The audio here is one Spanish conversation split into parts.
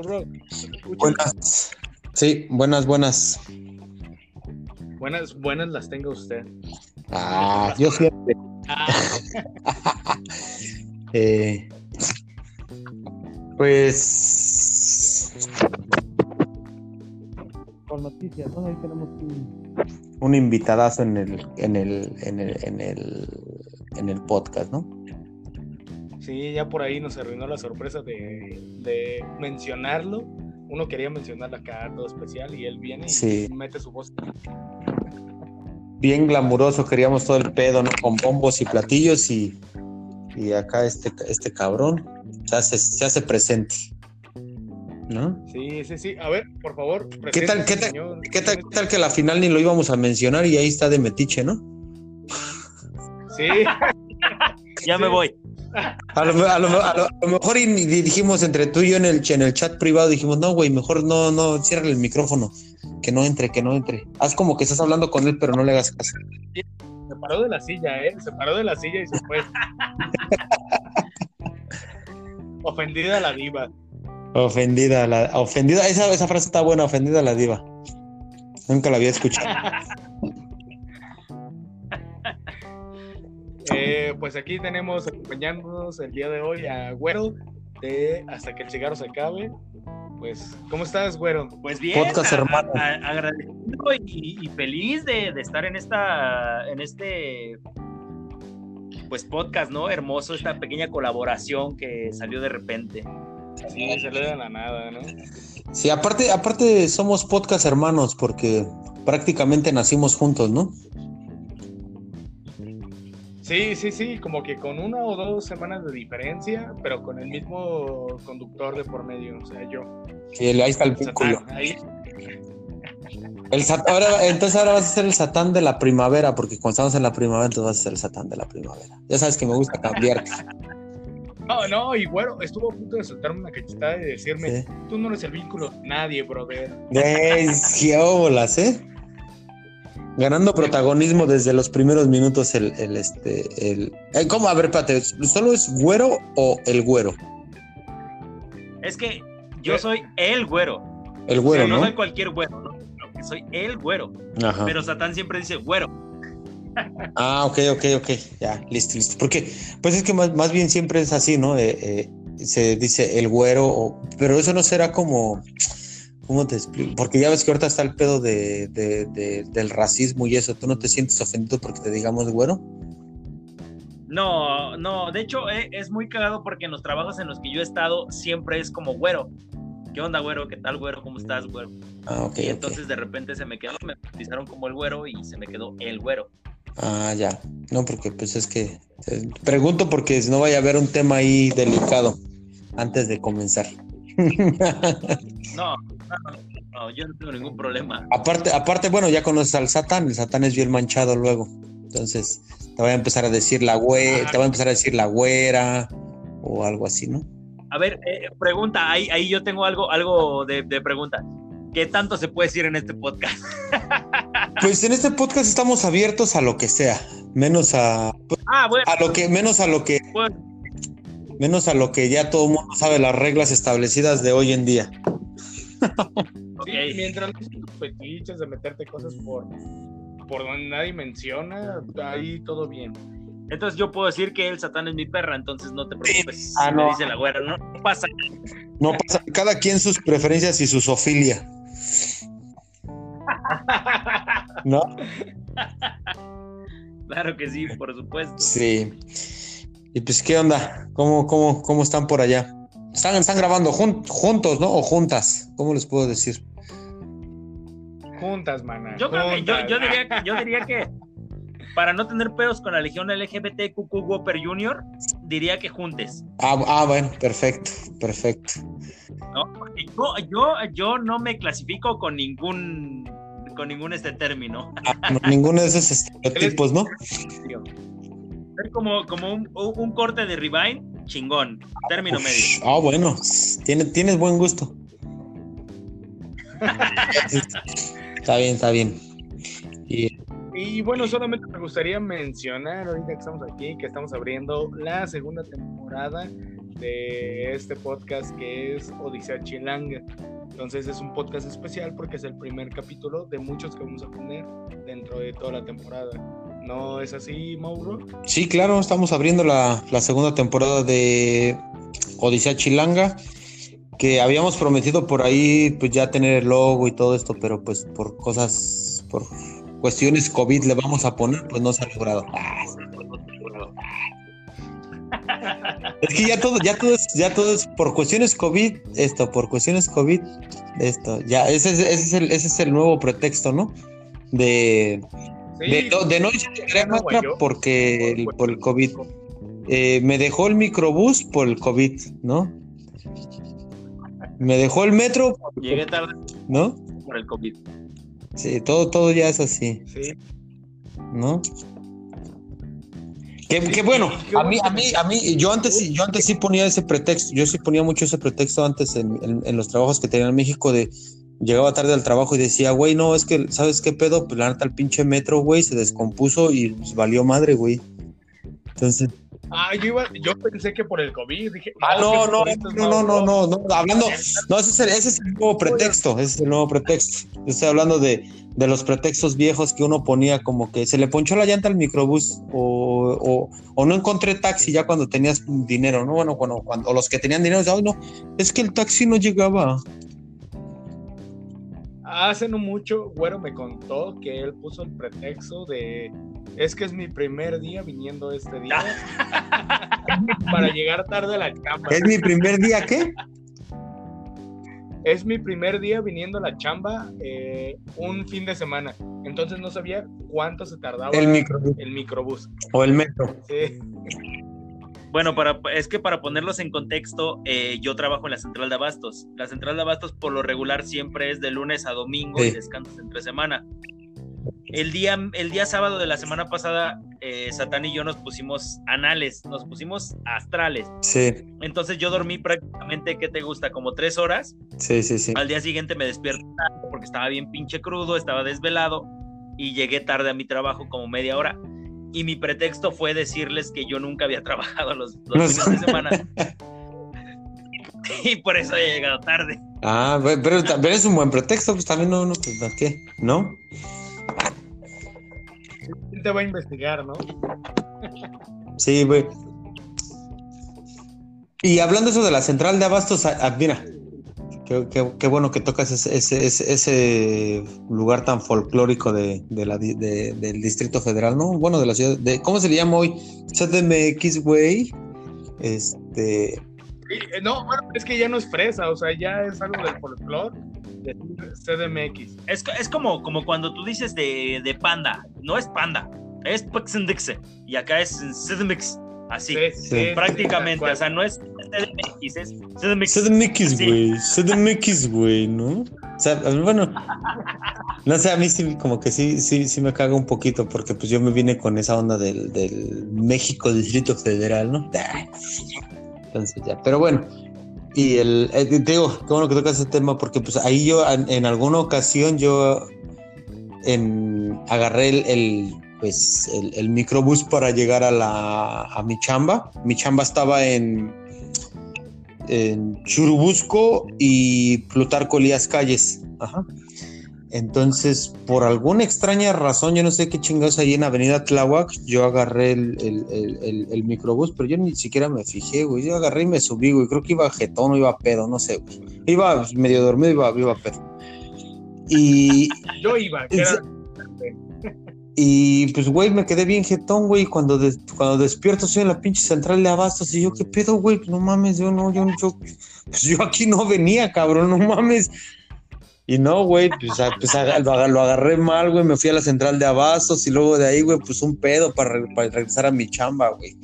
Mauro. Buenas. Sí, buenas, buenas. Buenas, buenas las tenga usted. Ah, yo siempre. Ah, Eh, pues. Con noticias, ¿no? Ahí tenemos un, un invitadazo en el, en el, en el, en el, en el podcast, ¿no? Sí, ya por ahí nos arruinó la sorpresa de, de mencionarlo. Uno quería mencionarlo acá todo especial y él viene y Sí. mete su voz. Bien glamuroso, queríamos todo el pedo, ¿no? Con bombos y platillos y, y acá este, este cabrón se hace, se hace presente. ¿No? Sí, sí, sí. A ver, por favor. ¿Qué tal, preséntese, qué tal, señor. qué tal, qué tal que la final ni lo íbamos a mencionar y ahí está de metiche, ¿no? Sí, Ya me voy. A lo, a lo- a lo- a lo mejor y, dijimos entre tú y yo en el, ch- en el chat privado, dijimos, no, güey, mejor no, no, cierra el micrófono, que no entre, que no entre. Haz como que estás hablando con él, pero no le hagas caso. se paró de la silla, ¿eh? Se paró de la silla y se fue. Ofendida la diva. Ofendida, la, ofendida, esa, esa frase está buena, ofendida la diva. Nunca la había escuchado. Eh, pues aquí tenemos acompañándonos el día de hoy a Güero de Hasta que el cigarro se acabe. Pues, ¿cómo estás, Güero? Pues bien, Podcast, a- hermano. a- agradecido y, y feliz de, de estar en esta, en este, pues podcast, ¿no? Hermoso esta pequeña colaboración que salió de repente. Sí, le da la nada, ¿no? Sí, aparte, aparte somos podcast hermanos, porque prácticamente nacimos juntos, ¿no? Sí, sí, sí, como que con una o dos semanas de diferencia, pero con el mismo conductor de por medio, o sea, yo. El- ahí está el vínculo. Ahí. El sat- ahora- entonces ahora vas a ser el satán de la primavera, porque cuando estamos en la primavera, entonces vas a ser el satán de la primavera. Ya sabes que me gusta cambiar. No, no, y Güero estuvo a punto de soltarme una cachetada y decirme, Sí. tú no eres el vínculo de nadie, brother. Es ¿eh? Ganando protagonismo desde los primeros minutos el, el este, el... eh, ¿Cómo? A ver, espérate, ¿solo es güero o el güero? Es que yo Eh. soy el güero. El güero, O sea, no ¿no? soy cualquier güero, ¿no? Soy el güero. Ajá. Pero Satán siempre dice güero. Ah, ok, ok, ok. Ya, listo, listo. Porque, pues es que más, más bien siempre es así, ¿no? Eh, eh, se dice el güero, o- pero eso no será como. ¿Cómo te explico? Porque ya ves que ahorita está el pedo de, de- de- del racismo y eso. ¿Tú no te sientes ofendido porque te digamos güero? No, no, de hecho eh, es muy cagado porque en los trabajos en los que yo he estado siempre es como güero. ¿Qué onda, güero? ¿Qué tal, güero? ¿Cómo estás, güero? Ah, ok. Y entonces de repente se me quedó, me bautizaron como el güero y se me quedó el güero. Ah, ya. No, porque pues es que. eh, pregunto porque no vaya a haber un tema ahí delicado antes de comenzar. No, no, yo no tengo ningún problema. aparte, aparte, bueno, ya conoces al Satán. El Satán es bien manchado luego. Entonces, te va a empezar a decir la güe, te va a empezar a decir la güera o algo así, ¿no? A ver, eh, pregunta, ahí, ahí yo tengo algo, algo de, de pregunta. ¿Qué tanto se puede decir en este podcast? Pues en este podcast estamos abiertos a lo que sea, menos a, Ah, bueno, a lo que, menos a lo que, menos a lo que ya todo el mundo sabe las reglas establecidas de hoy en día. ok. Sí, mientras no tus fetiches de meterte cosas por, por donde nadie menciona, ahí todo bien. Entonces yo puedo decir que el Satán es mi perra, entonces no te preocupes. Ah, si me no. dice la güera, no, no pasa. No pasa, cada quien sus preferencias y su sofilia. ¿No? Claro que sí, por supuesto. Sí. Y pues, ¿qué onda? ¿Cómo, cómo, cómo están por allá? Están, están grabando jun- juntos, ¿no? O juntas. ¿Cómo les puedo decir? Juntas, mana. Yo creo que yo, diría, que- yo diría que para no tener pedos con la legión LGBTQ Whopper Junior, diría que juntes. Ah, ah, bueno, perfecto, perfecto. ¿no? Porque Yo, yo, yo no me clasifico con ningún con ningún este término. Ah, no, ninguno de esos estereotipos, ¿no? Como, como un, un corte de ribeye, chingón, término Uf, medio. Ah, bueno, tiene, tienes buen gusto. está bien, está bien. Y Y bueno, solamente me gustaría mencionar ahorita que estamos aquí, que estamos abriendo la segunda temporada de este podcast que es Odisea Chilanga. Entonces es un podcast especial porque es el primer capítulo de muchos que vamos a tener dentro de toda la temporada. ¿No es así, Mauro? Sí, claro, estamos abriendo la, segunda temporada de Odisea Chilanga, que habíamos prometido por ahí pues ya tener el logo y todo esto, pero pues por cosas, por cuestiones COVID le vamos a poner, pues no se ha logrado. Es que ya todo, ya todo es, ya todo es por cuestiones COVID, esto, por cuestiones COVID, esto, ya, ese, es- ese es, el, ese es el nuevo pretexto, ¿no? De, de, no- de no ir a ya no muestra guayó. porque el- por el COVID. Eh, me dejó el microbús por el COVID, ¿no? Me dejó el metro, Llegué tarde ¿no? por el COVID. Sí, todo, todo ya es así, Sí, ¿no? Que, que bueno, a mí, a mí, a mí, yo antes, sí- yo antes sí ponía ese pretexto, yo sí ponía mucho ese pretexto antes en, en- en los trabajos que tenía en México de llegaba tarde al trabajo y decía, güey, no, es que, ¿sabes qué pedo? Pues la neta, el pinche metro, güey, se descompuso y pues, valió madre, güey. Entonces, Ah, yo, iba, yo pensé que por el COVID. Dije, ah, no, no, no, no, no, no, no, hablando, no, ese es el, ese es el nuevo pretexto, ese es el nuevo pretexto. Yo estoy hablando de, de los pretextos viejos que uno ponía como que se le ponchó la llanta al microbús o, o, o no encontré taxi ya cuando tenías dinero, ¿no? Bueno, bueno, cuando o los que tenían dinero, decían, ay, no, es que el taxi no llegaba. Hace no mucho, Güero me contó que él puso el pretexto de es que es mi primer día viniendo este día para llegar tarde a la chamba. ¿Es mi primer día qué? Es mi primer día viniendo a la chamba eh, un fin de semana. Entonces no sabía cuánto se tardaba El microbús el microbús. o el metro. Sí. Bueno, para, es que para ponerlos en contexto, eh, yo trabajo en la central de abastos. La central de abastos por lo regular siempre es de lunes a domingo Sí. y descansos entre semana. El día, el día sábado de la semana pasada, eh, Satán y yo nos pusimos anales, nos pusimos astrales. Sí, Entonces yo dormí prácticamente, ¿qué te gusta? Como tres horas. sí, sí, sí. Al día siguiente me despierto porque estaba bien pinche crudo, estaba desvelado y llegué tarde a mi trabajo como media hora. Y mi pretexto fue decirles que yo nunca había trabajado los, los No fines de semana. y por eso he llegado tarde. Ah, pero, pero también es un buen pretexto, pues también no, no, pues, ¿para ¿qué? ¿No? ¿Quién te va a investigar, no? Sí, güey. Y hablando eso de la central de abastos, ah, ah, mira, qué, qué- qué bueno que tocas ese, ese, ese- ese lugar tan folclórico de, de la, di- de- del Distrito Federal, ¿no? Bueno, de la ciudad, de, ¿cómo se le llama hoy? CDMX, güey. Este, Sí, eh, No, bueno, es que ya no es fresa, o sea, ya es algo del folclore. CDMX. Es, es como, como cuando tú dices de, de panda. No es panda, es Paxendixe. Y acá es CDMX. Así. Sí. Prácticamente, o sea, no es CDMX, es CDMX. CDMX, Sí. güey. CDMX, güey, ¿no? O sea, bueno, no sé, a mí sí, como que sí, sí, sí me caga un poquito, porque pues yo me vine con esa onda del, del México Distrito Federal, ¿no? Entonces ya, pero bueno, y el, eh, te digo, qué bueno que tocas ese tema, porque pues ahí yo en, en alguna ocasión yo en, agarré el, el, pues, el, el microbús para llegar a, la, a mi chamba. Mi chamba estaba en, en Churubusco y Plutarco Elías Calles. Ajá. Entonces, por alguna extraña razón, yo no sé qué chingados ahí en Avenida Tláhuac, yo agarré el, el, el, el- el microbús, pero yo ni siquiera me fijé, güey. Yo agarré y me subí, güey. Creo que iba jetón o iba pedo, no sé, güey. Iba medio dormido, iba, iba pedo. Y, Yo iba, que era- y pues, güey, me quedé bien jetón, güey. Cuando, cuando despierto, estoy en la pinche central de abastos. Y yo, ¿qué pedo, güey? Pues, no mames, yo no, yo, yo, pues yo aquí no venía, cabrón, no mames. Y no, güey, pues, pues lo, aga- lo agarré mal, güey. Me fui a la central de abastos y luego de ahí, güey, pues un pedo para, para regresar a mi chamba, güey.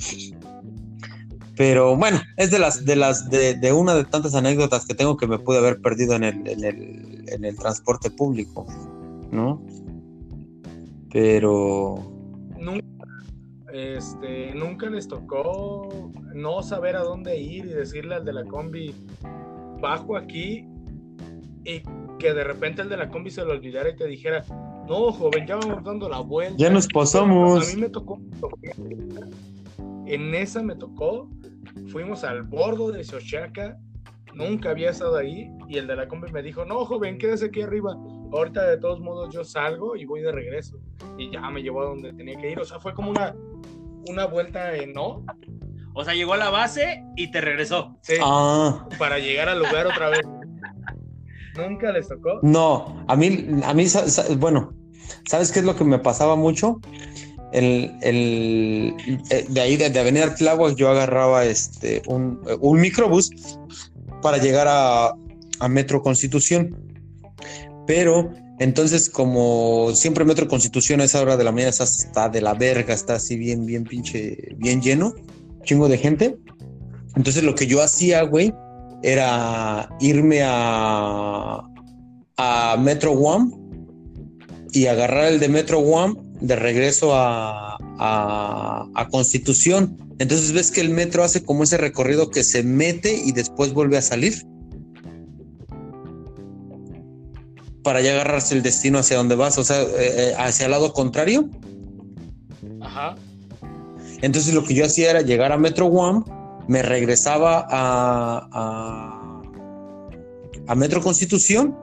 Pero bueno, es de las, de las, de, de una de tantas anécdotas que tengo que me pude haber perdido en el, en el, en el transporte público, ¿no? Pero nunca, este, nunca les tocó no saber a dónde ir y decirle al de la combi, bajo aquí, y que de repente el de la combi se lo olvidara y te dijera, no, joven, ya vamos dando la vuelta. Ya nos pasamos. A mí me tocó, En esa me tocó, fuimos al bordo de Xochaca, nunca había estado ahí, y el de la combi me dijo, no, joven, quédese aquí arriba, ahorita de todos modos yo salgo y voy de regreso. Y ya me llevó a donde tenía que ir, o sea, fue como una, una vuelta en no. O sea, llegó a la base y te regresó. Sí, Ah, para llegar al lugar otra vez. ¿Nunca les tocó? no, a mí, a mí, bueno, ¿sabes qué es lo que me pasaba mucho? El, el, eh, de ahí, de, de Avenida Tláhuac, yo agarraba este, un, un microbús para llegar a, a Metro Constitución. Pero entonces, como siempre Metro Constitución a esa hora de la mañana está, de la verga, está así bien, bien pinche, bien lleno, chingo de gente. Entonces lo que yo hacía, güey, era irme a, a Metro One y agarrar el de Metro One de regreso a, a Constitución. Entonces ves que el metro hace como ese recorrido que se mete y después vuelve a salir. Para ya agarrarse el destino hacia donde vas, o sea, eh, eh, hacia el lado contrario. Ajá. Entonces lo que yo hacía era llegar a Metro One, me regresaba a, a, a Metro Constitución,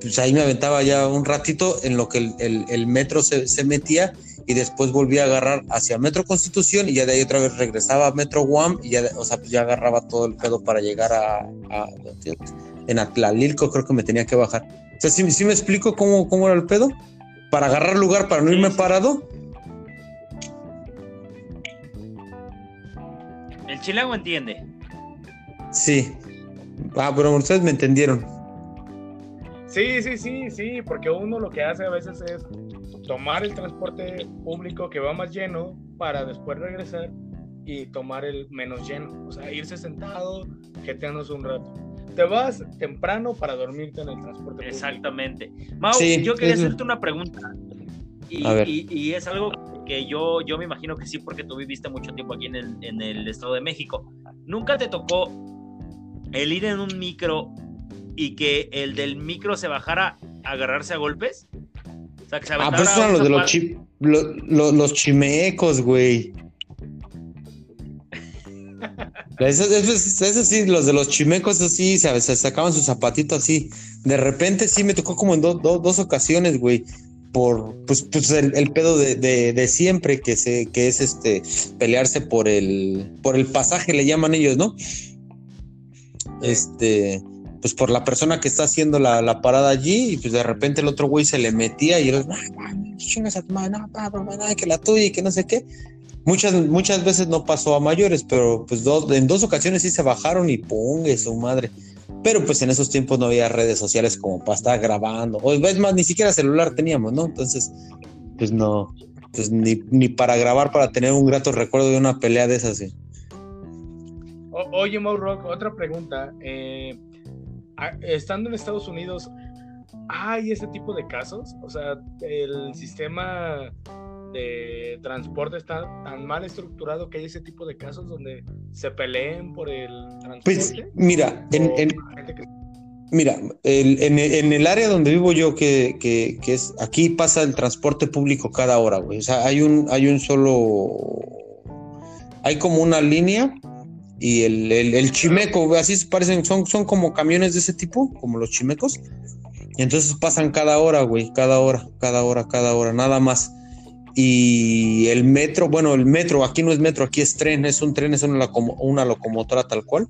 pues ahí me aventaba ya un ratito en lo que el, el- el metro se, se metía y después volvía a agarrar hacia Metro Constitución y ya de ahí otra vez regresaba a Metro One y ya, o sea, pues ya agarraba todo el pedo para llegar a, a- en Atlalilco creo que me tenía que bajar. O sea, si me explico cómo, cómo era el pedo? Para agarrar lugar, para no irme parado, El chilango entiende. Sí. Ah, pero ustedes me entendieron. Sí, sí, sí, sí, porque uno lo que hace a veces es tomar el transporte público que va más lleno para después regresar y tomar el menos lleno. O sea, irse sentado, jeteándose un rato. Te vas temprano para dormirte en el transporte público. Exactamente. Mau, Sí, yo quería es- hacerte una pregunta. Y, A ver. y- y es algo que yo, yo me imagino que sí, porque tú viviste mucho tiempo aquí en el, en el Estado de México. ¿Nunca te tocó el ir en un micro y que el del micro se bajara a agarrarse a golpes? O sea, que se Ah, pues eran los de los, chi- lo- lo- los chimecos, güey. Esos, esos- sí, los de los chimecos, esos sí, se, sacaban su zapatito así. De repente sí me tocó como en do- do- dos ocasiones, güey. Por pues, pues el, pedo de, de- siempre, que se, que es este pelearse por el, por el pasaje, le llaman ellos, ¿no? Este, pues por la persona que está haciendo la, la parada allí, y pues de repente el otro güey se le metía y él, chingas a tu madre, no, que la tuya y que no sé qué. Muchas, muchas veces no pasó a mayores, pero pues dos, en dos ocasiones sí se bajaron y pongue su madre. Pero pues en esos tiempos no había redes sociales como para estar grabando. O es más, ni siquiera celular teníamos, ¿no? Entonces, pues no, pues ni, ni para grabar, para tener un grato recuerdo de una pelea de esas. sí. Oye, Mau Rock, otra pregunta. Eh, estando en Estados Unidos, ¿hay este tipo de casos? O sea, el sistema de transporte está tan mal estructurado que hay ese tipo de casos donde se peleen por el transporte. Pues mira, en, que- Mira, el- en, en el área donde vivo yo, que, que- que es aquí pasa el transporte público cada hora, güey. O sea, hay un, hay un solo, hay como una línea y el, el, el chimeco, güey, así se parecen, son, son como camiones de ese tipo, como los chimecos. Y entonces pasan cada hora, güey, cada hora, cada hora, cada hora, nada más. Y el metro, bueno, el metro, aquí no es metro, aquí es tren, es un tren, es una, locomo- una locomotora tal cual.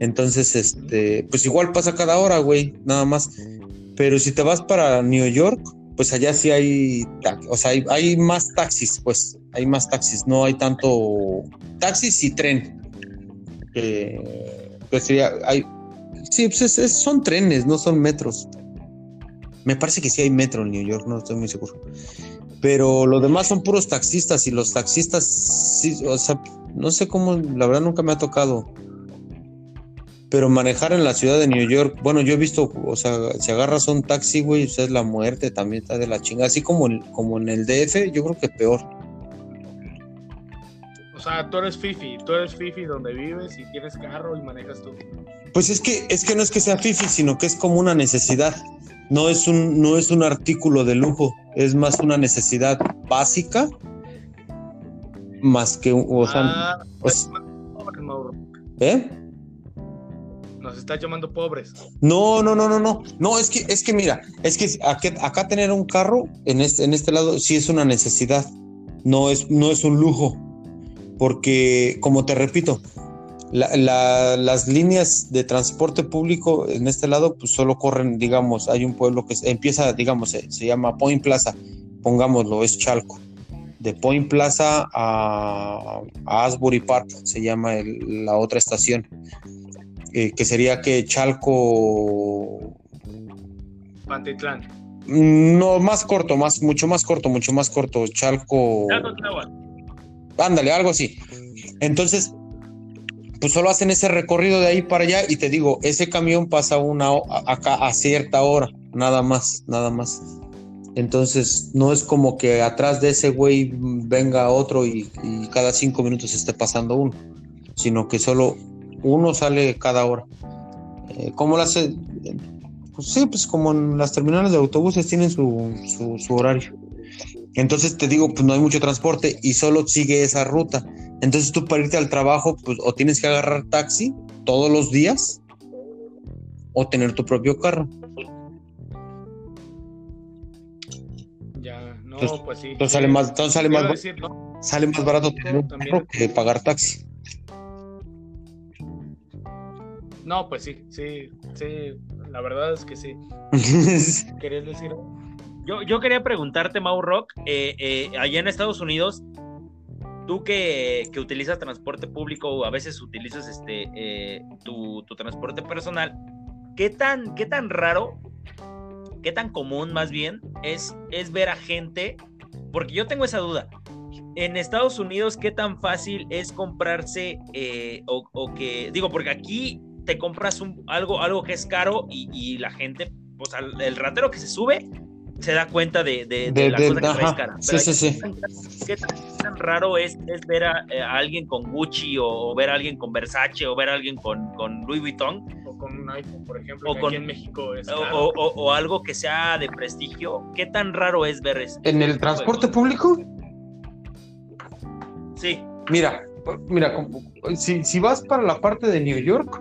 Entonces, este, pues igual pasa cada hora, güey, nada más. Pero si te vas para New York, pues allá sí hay, o sea, hay, hay más taxis, pues, hay más taxis, no hay tanto taxis y tren. Eh, pues sería, hay, sí, pues es- es- son trenes, no son metros. Me parece que sí hay metro en New York, no estoy muy seguro. Pero lo demás son puros taxistas y los taxistas, sí, o sea, no sé cómo, la verdad nunca me ha tocado. Pero manejar en la ciudad de New York, bueno, yo he visto, o sea, si agarras un taxi, güey, o sea, es la muerte, también está de la chinga. Así como, en- como en el DF, yo creo que peor. o sea, tú eres Fifi, tú eres Fifi donde vives y tienes carro y manejas tú. Pues es que, es que no es que sea fifi, sino que es como una necesidad. No es un, no es un artículo de lujo, es más una necesidad básica más que, o sea, Ah, o sea- pobres, Mauro. ¿eh? Nos está llamando pobres. No, no, no, no, no. No, es que, es que mira, es que acá, acá tener un carro en este, en este lado sí es una necesidad. No es, no es un lujo. Porque, como te repito, la- la- las líneas de transporte público en este lado, pues solo corren, digamos, hay un pueblo que se- empieza, digamos, se, se llama Point Plaza, pongámoslo, es Chalco. De Point Plaza a, a Asbury Park se llama el- la otra estación eh, que sería que Chalco Pantitlán. no más corto, más mucho más corto, mucho más corto, Chalco, Chalco, ándale, algo así. Entonces, pues solo hacen ese recorrido de ahí para allá y te digo, ese camión pasa una acá a cierta hora, nada más, nada más. Entonces, no es como que atrás de ese güey venga otro y, cada cinco minutos esté pasando uno, sino que solo uno sale cada hora. Eh, ¿Cómo lo hace? Pues sí, pues como en las terminales de autobuses tienen su, su horario. Entonces te digo, pues no hay mucho transporte y solo sigue esa ruta. Entonces tú para irte al trabajo, pues o tienes que agarrar taxi todos los días o tener tu propio carro. Ya, no, Entonces- pues sí. Entonces sale más, entonces sale más, decir, ¿no? sale más barato tener un carro que pagar taxi. No, pues sí, sí, sí. La verdad es que sí. ¿Querías decir? Yo, yo quería preguntarte, Mau Rock, eh, eh, allá en Estados Unidos, tú que, que utilizas transporte público o a veces utilizas este, eh, tu, tu transporte personal, ¿qué tan, ¿qué tan raro, qué tan común más bien es, es ver a gente? Porque yo tengo esa duda. En Estados Unidos, ¿qué tan fácil es comprarse o, o que, digo, porque aquí te compras un, algo, algo que es caro y, y la gente, pues al- el ratero que se sube se da cuenta de, de- de De- la de- cosa que traes cara. sí, sí, sí. ¿qué tan- ¿Qué tan, tan raro es, es ver a, eh, a alguien con Gucci o, o ver a alguien con Versace o ver a alguien con, con Louis Vuitton O con un iPhone, por ejemplo, O que con- aquí en México es o, o- algo que sea de prestigio? ¿Qué tan raro es ver eso? ¿En el transporte público? Sí, Mira, mira, si, si vas para la parte de New York,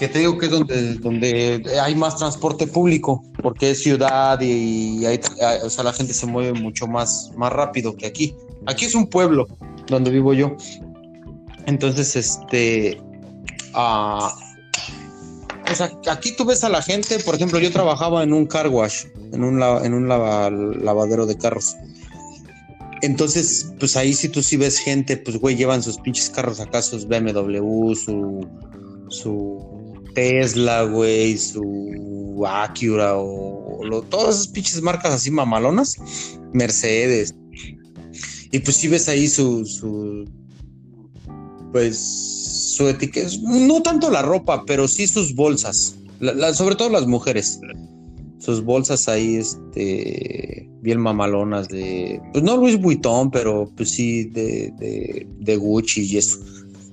que te digo que es donde, donde hay más transporte público, porque es ciudad y hay, o sea, la gente se mueve mucho más, más rápido que aquí. Aquí es un pueblo donde vivo yo. Entonces, este, ah, o sea, aquí tú ves a la gente, por ejemplo, yo trabajaba en un car wash, en un, en un lava- lavadero de carros. Entonces, pues ahí sí tú sí ves gente, pues güey, llevan sus pinches carros acá, sus BMW, su, su Tesla, güey, su Acura o, lo- todas esas pinches marcas así mamalonas, Mercedes. Y pues sí ves ahí su, su pues su etiqueta, no tanto la ropa, pero sí sus bolsas, sobre todo las mujeres sus bolsas ahí, este, bien mamalonas de, pues no Luis Vuitton, pero pues sí de, de Gucci y eso.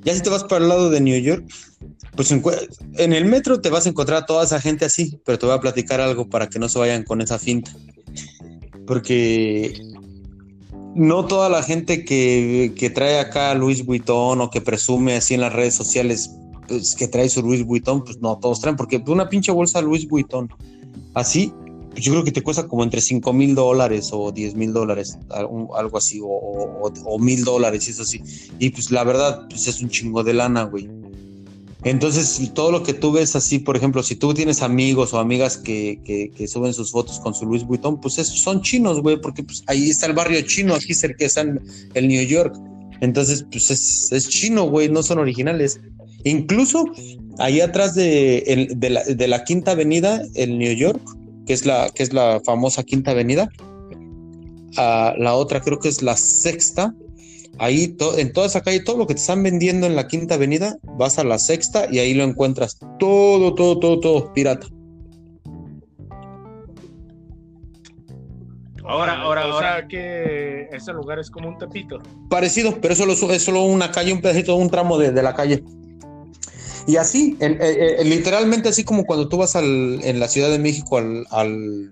Ya si te vas para el lado de New York, pues en el metro te vas a encontrar a toda esa gente así, pero te voy a platicar algo para que no se vayan con esa finta. Porque no toda la gente que, que trae acá Luis Vuitton o que presume así en las redes sociales pues, que trae su Luis Vuitton, pues no todos traen, porque una pinche bolsa Luis Vuitton así, pues yo creo que te cuesta como entre 5 mil dólares o 10 mil dólares, algo así, o, mil dólares, eso sí. Y pues la verdad, pues es un chingo de lana, güey. Entonces, todo lo que tú ves así, por ejemplo, si tú tienes amigos o amigas que, que, suben sus fotos con su Luis Vuitton, pues esos son chinos, güey, porque pues ahí está el barrio chino, aquí cerca está el New York. Entonces, pues es, chino, güey, no son originales. Incluso ahí atrás de, el- de, la, Quinta Avenida, en New York, que es la, que es la famosa Quinta Avenida, ah, la otra creo que es la Sexta. Ahí, to- en toda esa calle, todo lo que te están vendiendo en la Quinta Avenida, vas a la Sexta y ahí lo encuentras todo, todo, todo, todo pirata. Ahora, ahora, o ahora. sea que ese lugar es como un tepito. Parecido, pero eso solo, es solo una calle, un pedacito, un tramo de, de la calle. Y así, en- eh, eh, literalmente así como cuando tú vas al, en la Ciudad de México al, al,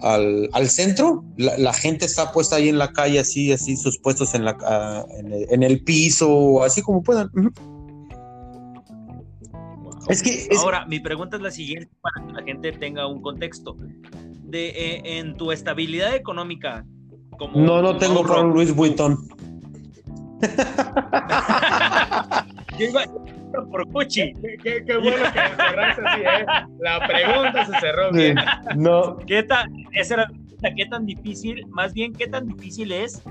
al, al centro, la, la gente está puesta ahí en la calle, así, así, sus puestos en, la, ah, en, el, en el piso, así como puedan. Es que es- Ahora, mi pregunta es la siguiente para que la gente tenga un contexto. De, eh, en tu estabilidad económica, como. no, no como tengo un Luis Vuitton. Yo iba por Gucci. Qué, bueno que cerraste así, ¿eh? La pregunta se cerró bien. No, ¿Qué tan, esa era la pregunta, ¿qué tan difícil, más bien, qué tan difícil es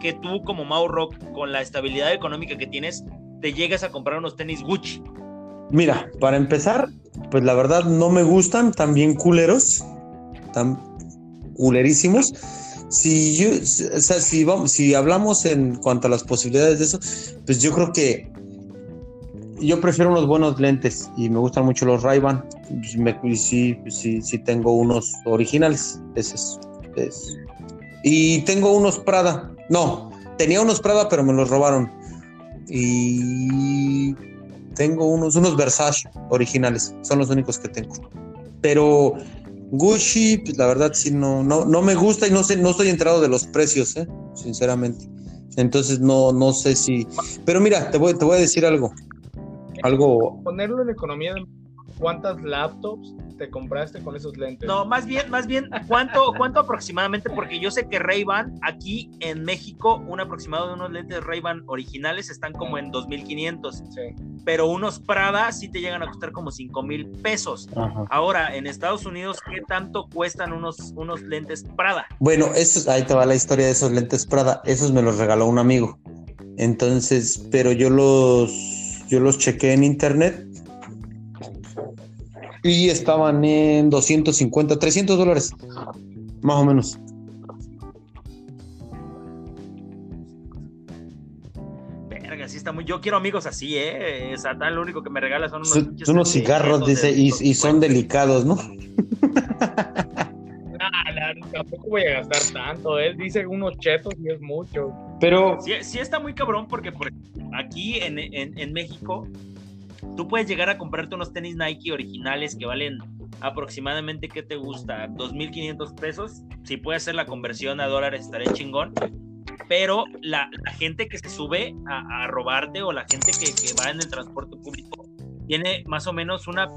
que tú, como Mau Rock, con la estabilidad económica que tienes, te llegues a comprar unos tenis Gucci? Mira, para empezar, pues la verdad no me gustan tan bien culeros, tan culerísimos. Si yo, o sea, si vamos, si hablamos en cuanto a las posibilidades de eso, pues yo creo que yo prefiero unos buenos lentes y me gustan mucho los Ray-Ban. Pues y sí, sí, sí tengo unos originales, esos. es- Y tengo unos Prada. No, tenía unos Prada, pero me los robaron. Y tengo unos, unos Versace originales, son los únicos que tengo. Pero Gucci, pues la verdad sí no, no, no me gusta y no sé, no estoy enterado de los precios, ¿eh? sinceramente. Entonces no, no sé si. Pero mira, te voy, te voy a decir algo. Algo. Ponerlo en economía de cuántas laptops te compraste con esos lentes. No, más bien, más bien, ¿cuánto, cuánto aproximadamente? Porque yo sé que Ray-Ban, aquí en México, un aproximado de unos lentes Ray-Ban originales están como en 2.500, Sí. pero unos Prada sí te llegan a costar como 5.000 pesos. Ahora, en Estados Unidos, ¿qué tanto cuestan unos, unos lentes Prada? Bueno, esos, ahí te va la historia de esos lentes Prada. Esos me los regaló un amigo. Entonces, pero yo los, yo los chequé en internet y estaban en 250, 300 dólares, más o menos. Verga, sí está muy. Yo quiero amigos así, ¿eh? Satán, lo único que me regala son unos, Son, pinches son unos tenis cigarros, de dice, y, y son 250. delicados, ¿no? Tampoco voy a gastar tanto. Él dice unos chetos y es mucho. Pero Sí, sí está muy cabrón porque por aquí en, en- en México tú puedes llegar a comprarte unos tenis Nike originales que valen aproximadamente, ¿qué te gusta? 2.500 pesos. Si puedes hacer la conversión a dólares estaré chingón. Pero la, la gente que se sube a, a robarte o la gente que, que va en el transporte público tiene más o menos una,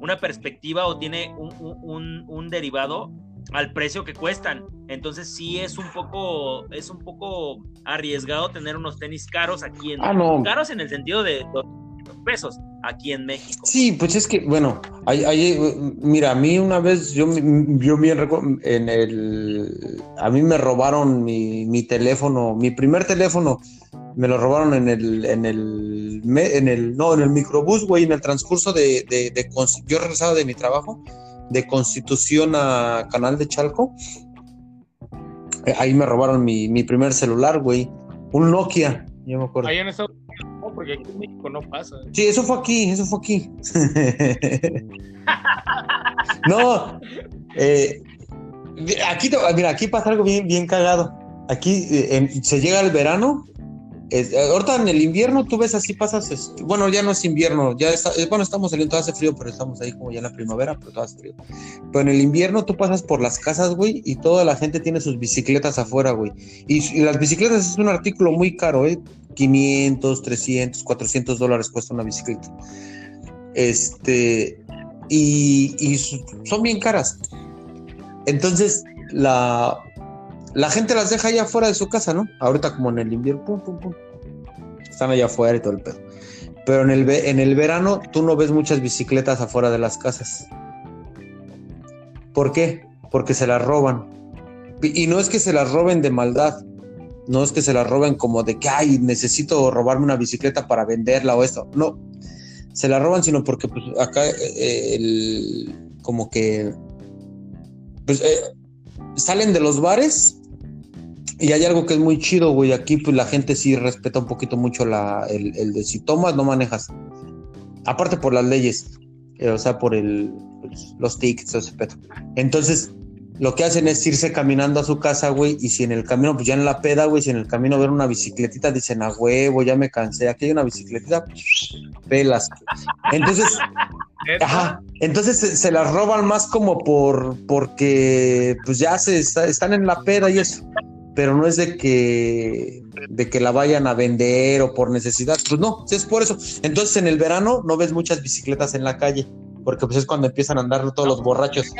una perspectiva o tiene un, un- un- un derivado al precio que cuestan. Entonces sí es un poco, es un poco arriesgado tener unos tenis caros aquí en Ah, no. caros en el sentido de 200 pesos aquí en México. Sí, pues es que, bueno, hay, hay- mira, a mí una vez, yo, me- yo bien en el, a mí me robaron mi, mi teléfono, mi primer teléfono, me lo robaron en el, en el, en el, no, en el microbús, güey, en el transcurso de, de, de Consti- yo regresaba de mi trabajo, de Constitución a Canal de Chalco, Eh, ahí me robaron mi, mi primer celular, güey, un Nokia, yo me acuerdo. Ahí en Estados Unidos, no, porque aquí en México no pasa. Sí, eso fue aquí, eso fue aquí. no, eh, aquí, mira, aquí pasa algo bien, bien cagado. Aquí eh, se llega el verano. Eh, ahorita en el invierno tú ves así pasas, este, bueno, ya no es invierno, ya está, eh, bueno, estamos saliendo, hace frío, pero estamos ahí como ya en la primavera, pero todo hace frío. Pero en el invierno tú pasas por las casas, güey, y toda la gente tiene sus bicicletas afuera, güey. Y, y las bicicletas es un artículo muy caro, ¿eh? 500, 300, 400 dólares cuesta una bicicleta. Este, y, y son bien caras. Entonces, la, la gente las deja allá afuera de su casa, ¿no? Ahorita como en el invierno, pum, pum, pum. Están allá afuera y todo el pedo. Pero en el, en el verano tú no ves muchas bicicletas afuera de las casas. ¿Por qué? Porque se las roban. Y no es que se las roben de maldad. No es que se las roben como de que, ay, necesito robarme una bicicleta para venderla o esto. No, se la roban, sino porque pues acá eh, el, como que pues eh, salen de los bares y hay algo que es muy chido, güey. Aquí pues la gente sí respeta un poquito mucho la, el, el de si tomas, no manejas. Aparte por las leyes, eh, o sea, por el, pues, los tickets, ese pedo. Entonces, lo que hacen es irse caminando a su casa, güey, y si en el camino, pues ya en la peda, güey, si en el camino ven una bicicletita, dicen, a huevo, ya me cansé, aquí hay una bicicletita, pelas. Entonces, Ajá. Entonces se, se las roban más como por porque pues ya se está- están en la peda y eso. Pero no es de que de que la vayan a vender o por necesidad. Pues no, es por eso. Entonces en el verano no ves muchas bicicletas en la calle. Porque pues es cuando empiezan a andar todos los borrachos.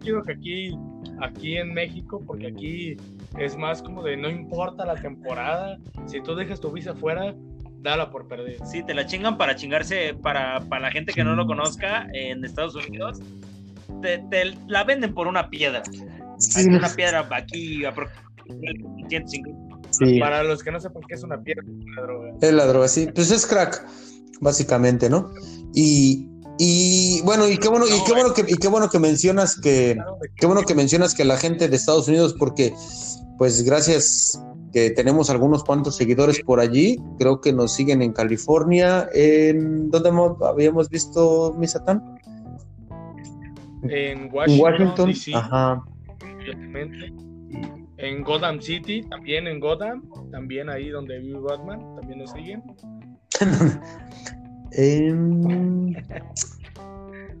Quiero que aquí, aquí en México, porque aquí es más como de no importa la temporada, si tú dejas tu bici afuera, dala por perdida. Sí, te la chingan para chingarse, para, para la gente que no lo conozca en Estados Unidos. Te, te la venden por una piedra. Sí, Una piedra aquí aproximadamente 150. sí. Para los que no sepan qué es una piedra, es una droga. Es la droga, sí. Pues es crack, básicamente, ¿no? Y, y bueno, y qué bueno, y qué bueno que, y qué bueno que mencionas que, qué bueno que mencionas que la gente de Estados Unidos, porque pues gracias que tenemos algunos cuantos seguidores por allí, creo que nos siguen en California, en ¿dónde habíamos visto mi Satán? En En Washington, Washington. D.C., Ajá. Obviamente. En Gotham City, también en Gotham, también ahí donde vive Batman, también nos siguen. Em,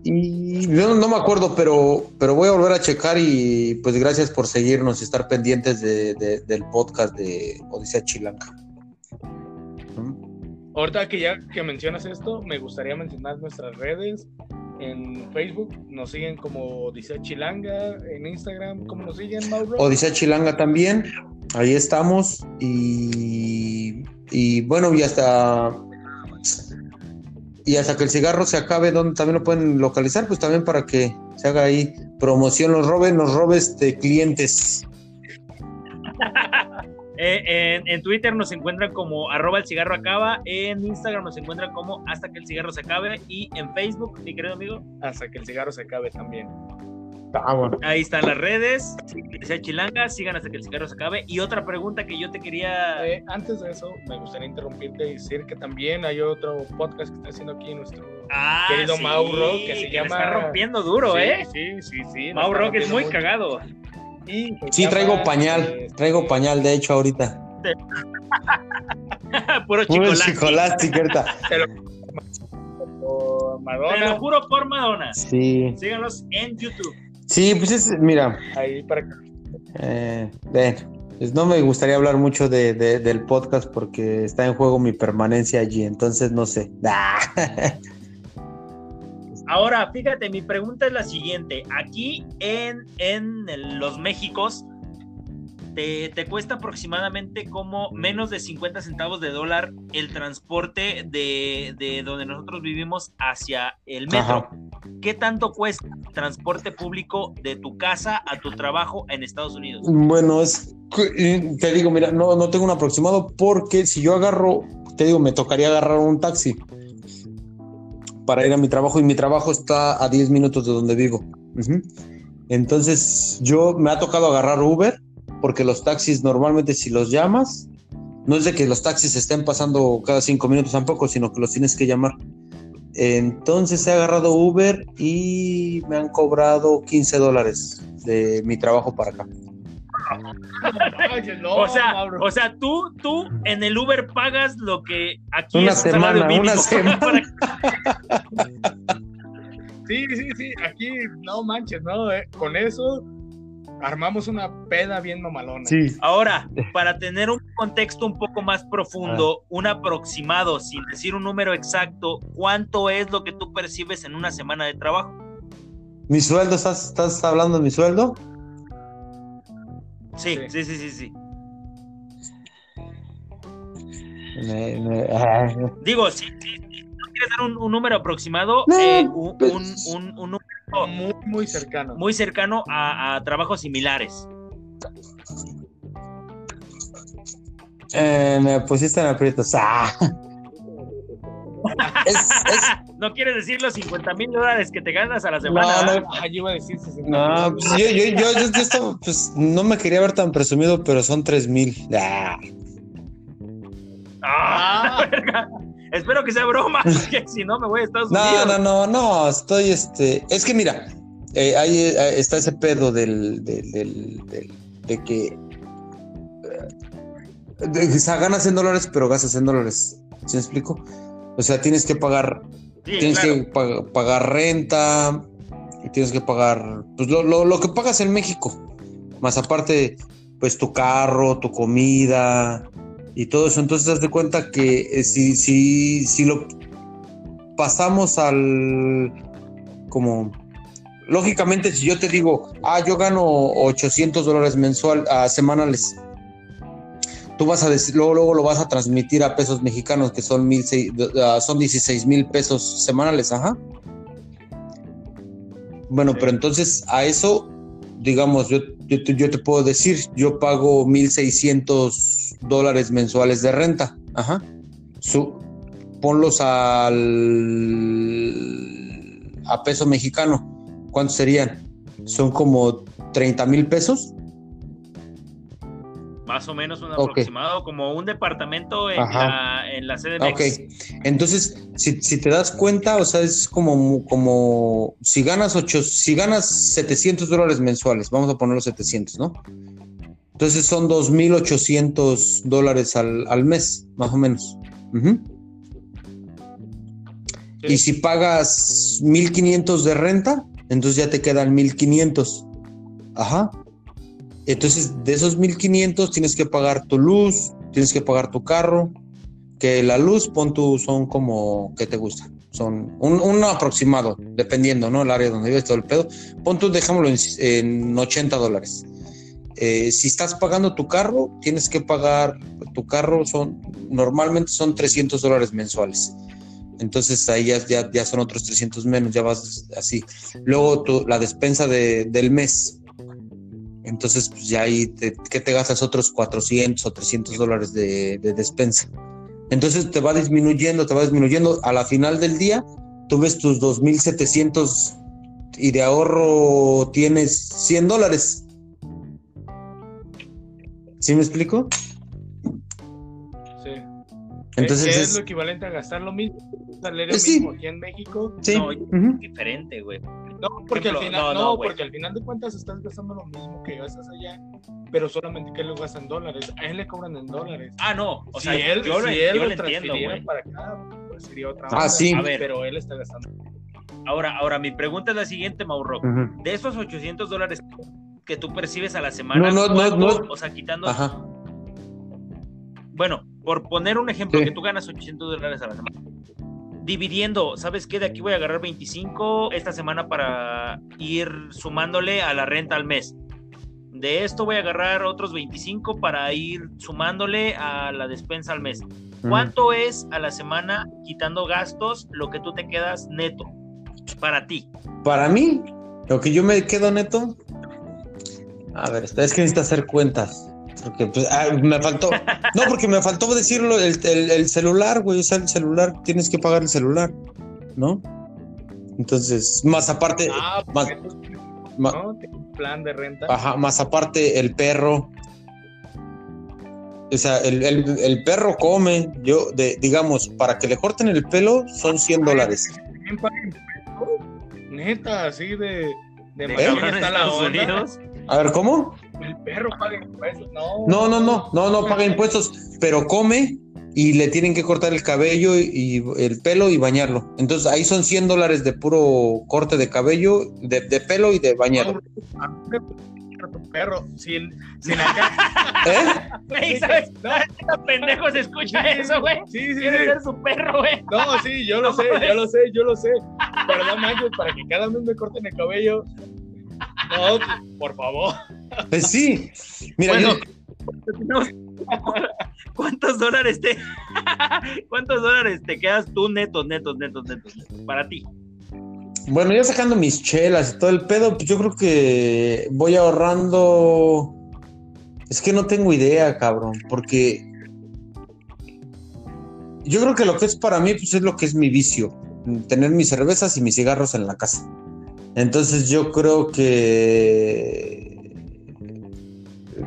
y yo no, me acuerdo, pero, pero voy a volver a checar y pues gracias por seguirnos y estar pendientes de- de- del podcast de Odisea Chilanca. Ahorita que ya que mencionas esto, me gustaría mencionar nuestras redes. En Facebook nos siguen como Odisea Chilanga, en Instagram, ¿cómo nos siguen, Mauro? Odisea Chilanga también, ahí estamos y, y bueno, y hasta y hasta que el cigarro se acabe, donde también lo pueden localizar, pues también para que se haga ahí promoción, los robes, los robes de clientes. Eh, en, en Twitter nos encuentran como arroba el cigarro acaba, en Instagram nos encuentran como hasta que el cigarro se acabe y en Facebook, mi querido amigo, Hasta que el cigarro se acabe también. Ah, bueno. ahí están las redes, sea chilanga, sigan hasta que el cigarro se acabe. Y otra pregunta que yo te quería... Eh, antes de eso, me gustaría interrumpirte y decir que también hay otro podcast que está haciendo aquí nuestro Ah, querido Mauro, que se la llama- está rompiendo duro, sí, ¿eh? Sí, sí, sí. Mauro que es muy cagado. Y Sí, traigo pañal, eh, traigo pañal, de hecho, ahorita. Puro Puro chocolate. chocolate, ahorita. o Te Madonna, lo juro por Madonna. Sí. Síganlos en YouTube. Sí, pues es, mira, ahí para que eh, ven, pues no me gustaría hablar mucho de, de- del podcast porque está en juego mi permanencia allí, entonces no sé. Ah. Ahora, fíjate, mi pregunta es la siguiente. Aquí en, en los Méxicos, te, te cuesta aproximadamente como menos de 50 centavos de dólar el transporte de, de donde nosotros vivimos hacia el metro. Ajá. ¿Qué tanto cuesta el transporte público de tu casa a tu trabajo en Estados Unidos? Bueno, es te digo, mira, no, no tengo un aproximado porque si yo agarro, te digo, me tocaría agarrar un taxi para ir a mi trabajo y mi trabajo está a 10 minutos de donde vivo. Entonces, yo me ha tocado agarrar Uber porque los taxis normalmente si los llamas, no es de que los taxis estén pasando cada cinco minutos tampoco, sino que los tienes que llamar. Entonces he agarrado Uber y me han cobrado 15 dólares de mi trabajo para acá. O sea, o sea, tú, tú en el Uber pagas lo que aquí Una es semana, mínimo. una semana. Para- Sí, sí, sí, aquí no manches, ¿no? Eh, Con eso armamos una peda bien mamalona. Sí. Ahora, para tener un contexto un poco más profundo, un aproximado, sin decir un número exacto, ¿cuánto es lo que tú percibes en una semana de trabajo? ¿Mi sueldo? ¿Estás, estás hablando de mi sueldo? Sí, Sí. sí, sí, sí, sí. Me- me- ah, Digo, si, si- si no quieres dar un, un número aproximado, No, eh, un, pues- un- un- un número Muy, muy cercano. muy cercano a, a trabajos similares. eh, me pusiste en aprietos. Ah. Es, es- No quieres decir los 50 mil dólares que te ganas a la semana. no, no, Ah, yo iba a decir 60 no, mil. pues yo, yo, yo, yo- yo estaba, pues, no me quería ver tan presumido, pero son tres mil. Ah. Ah, verga. Espero que sea broma, porque si no me voy a Estados No, Unidos. no, no, no, estoy, este, es que mira, eh, ahí eh, está ese pedo del, del, del- del- de que eh, de- o sea, ganas en dólares, pero gastas en dólares. ¿Sí me explico? O sea, tienes que pagar tienes que pagar renta, tienes que pagar pues, lo, lo, que pagas en México, más aparte, pues tu carro, tu comida y todo eso. Entonces, das de cuenta que eh, si, si, si lo pasamos al como lógicamente si yo te digo, ah, yo gano 800 dólares mensual a semanales, tú vas a decir, luego, luego lo vas a transmitir a pesos mexicanos que son mil son 16 mil pesos semanales, ajá. Bueno, pero entonces a eso, digamos, yo, yo, te puedo decir, yo pago 1.600 dólares mensuales de renta, ajá. Su, ponlos al a peso mexicano. ¿Cuántos serían? Son como 30 mil pesos. Más o menos un aproximado, como un departamento en la, en la sede Ok, entonces, si, te das cuenta, o sea, es como, como si ganas ocho, si ganas 700 dólares mensuales, vamos a poner los 700, ¿no? Entonces son 2.800 dólares al, al mes, más o menos. Y si pagas 1.500 de renta, entonces ya te quedan 1.500. Ajá. Entonces, de esos 1500 tienes que pagar tu luz, tienes que pagar tu carro, que la luz, pon tú, son como, ¿qué te gusta? Son un, aproximado, dependiendo, ¿no? El área donde vives, todo el pedo. Pon tú, dejámoslo en, 80 dólares. Eh, si estás pagando tu carro, tienes que pagar, tu carro son, normalmente son 300 dólares mensuales. Entonces ahí ya, ya, son otros 300 menos, ya vas así. Luego tu, la despensa del mes, entonces, pues ya ahí, te, ¿qué te gastas? Otros 400 o 300 dólares de, despensa. Entonces te va disminuyendo, te va disminuyendo. A la final del día, tú ves tus 2.700 y de ahorro tienes 100 dólares. ¿Sí me explico? Sí. Entonces es, lo equivalente a gastar lo mismo, salario sí. mismo aquí en México. Sí. No, es diferente, güey. No, porque al final, no, porque al final de cuentas estás gastando lo mismo que gastas allá, pero solamente que él lo gasta en dólares. A él le cobran en dólares. Ah, no. O sea, él, yo, si él lo entiendo, para acá, pues sería otra Ah, sí. A ver, pero él está gastando. Ahora, ahora, mi pregunta es la siguiente, Mauro. De esos 800 dólares que tú percibes a la semana, no, no, no, o sea, quitando. Ajá. Bueno, por poner un ejemplo, que tú ganas 800 dólares a la semana dividiendo, ¿sabes qué? De aquí voy a agarrar 25 esta semana para ir sumándole a la renta al mes. De esto voy a agarrar otros 25 para ir sumándole a la despensa al mes. ¿Cuánto es a la semana quitando gastos lo que tú te quedas neto para ti? Para mí, lo que yo me quedo neto. A ver, es que necesito hacer cuentas. Porque pues, ah, me faltó. No, porque me faltó decirlo, el, celular, güey. O sea, el celular, tienes que pagar el celular, ¿no? Entonces, más aparte. Ah, más, ¿no? plan de renta. Ajá, más aparte el perro. O sea, el, perro come, yo, de, digamos, para que le corten el pelo son 100 dólares. Neta, así de, de ¿Eh? está la Unidos. A ver, ¿cómo? El perro paga impuestos, no. No, no, no, no, no paga impuestos, pero come y le tienen que cortar el cabello y, el pelo y bañarlo. Entonces ahí son 100 dólares de puro corte de cabello, de, pelo y de bañado. Tu perro sin, sin acá. ¿Eh? Güey, ¿sabes? No. pendejo se escucha eso, güey. Sí, sí, Quiere sí. ser su perro, güey. No, sí, yo lo sé, yo lo sé, yo lo sé. Pero no manches, para que cada mes me corten el cabello, no, por favor. Pues sí. Mira, ¿cuántos dólares te cuántos dólares te quedas tú netos, netos, netos, netos, para ti? Bueno, ya sacando mis chelas y todo el pedo, pues yo creo que voy ahorrando. Es que no tengo idea, cabrón, porque yo creo que lo que es para mí, pues es lo que es mi vicio, tener mis cervezas y mis cigarros en la casa. Entonces yo creo que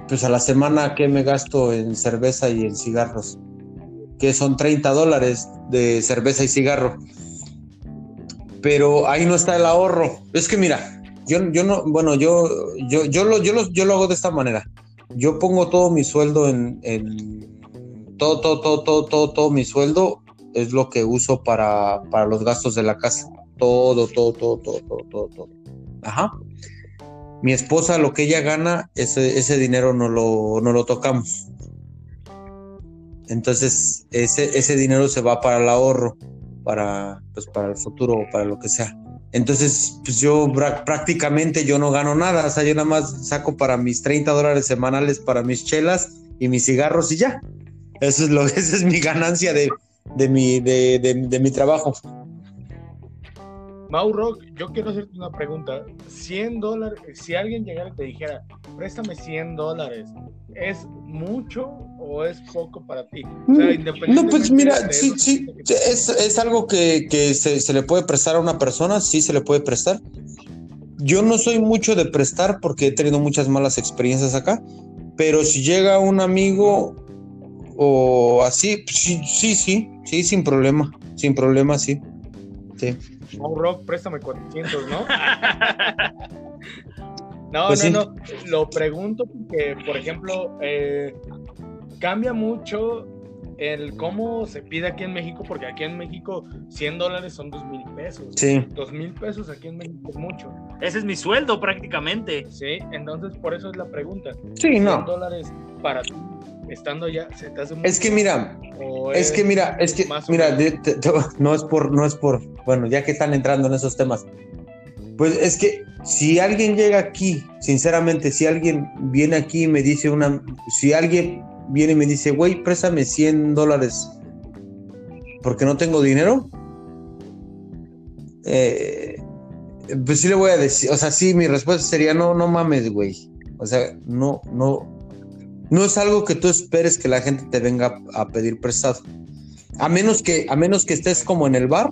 pues a la semana que me gasto en cerveza y en cigarros, que son 30 dólares de cerveza y cigarro. Pero ahí no está el ahorro. Es que mira, yo, yo no, bueno, yo, yo, yo, lo, yo, lo, yo lo hago de esta manera. Yo pongo todo mi sueldo en, en todo, todo, todo, todo, todo, todo mi sueldo es lo que uso para, para los gastos de la casa. Todo, todo, todo, todo, todo, todo, todo. Ajá. Mi esposa, lo que ella gana, ese, ese dinero no lo, no lo tocamos. Entonces, ese, ese dinero se va para el ahorro, para, pues, para el futuro o para lo que sea. Entonces, pues yo prácticamente yo no gano nada, o sea, yo nada más saco para mis 30 dólares semanales para mis chelas y mis cigarros y ya. Eso es lo, esa es mi ganancia de, de mi, de, de mi trabajo. Mauro, yo quiero hacerte una pregunta. 100 dólares, si alguien llegara y te dijera, préstame 100 dólares, ¿es mucho o es poco para ti? Mm, no, pues mira, sí, sí, es, es, algo que, que se, se, le puede prestar a una persona, sí se le puede prestar. Yo no soy mucho de prestar porque he tenido muchas malas experiencias acá, pero si llega un amigo o así, sí, sí, sí, sí, sin problema, sin problema, sí. Sí. No, Rock, préstame 400, ¿no? no, pues no, no. Lo pregunto porque, por ejemplo, eh, cambia mucho el cómo se pide aquí en México, porque aquí en México 100 dólares son 2 mil pesos. Sí. 2 mil pesos aquí en México es mucho. Ese es mi sueldo prácticamente. Sí, entonces por eso es la pregunta. Sí, no. 100 dólares para ti estando allá se te hace Es que mira, es, que mira, es que mira, no es por, no es por, bueno, ya que están entrando en esos temas, pues es que si alguien llega aquí, sinceramente, si alguien viene aquí y me dice una, si alguien viene y me dice, güey, préstame 100 dólares porque no tengo dinero, eh, pues sí le voy a decir, o sea, sí, mi respuesta sería, no, no mames, güey. O sea, no, no, no es algo que tú esperes que la gente te venga a pedir prestado. A menos que, a menos que estés como en el bar,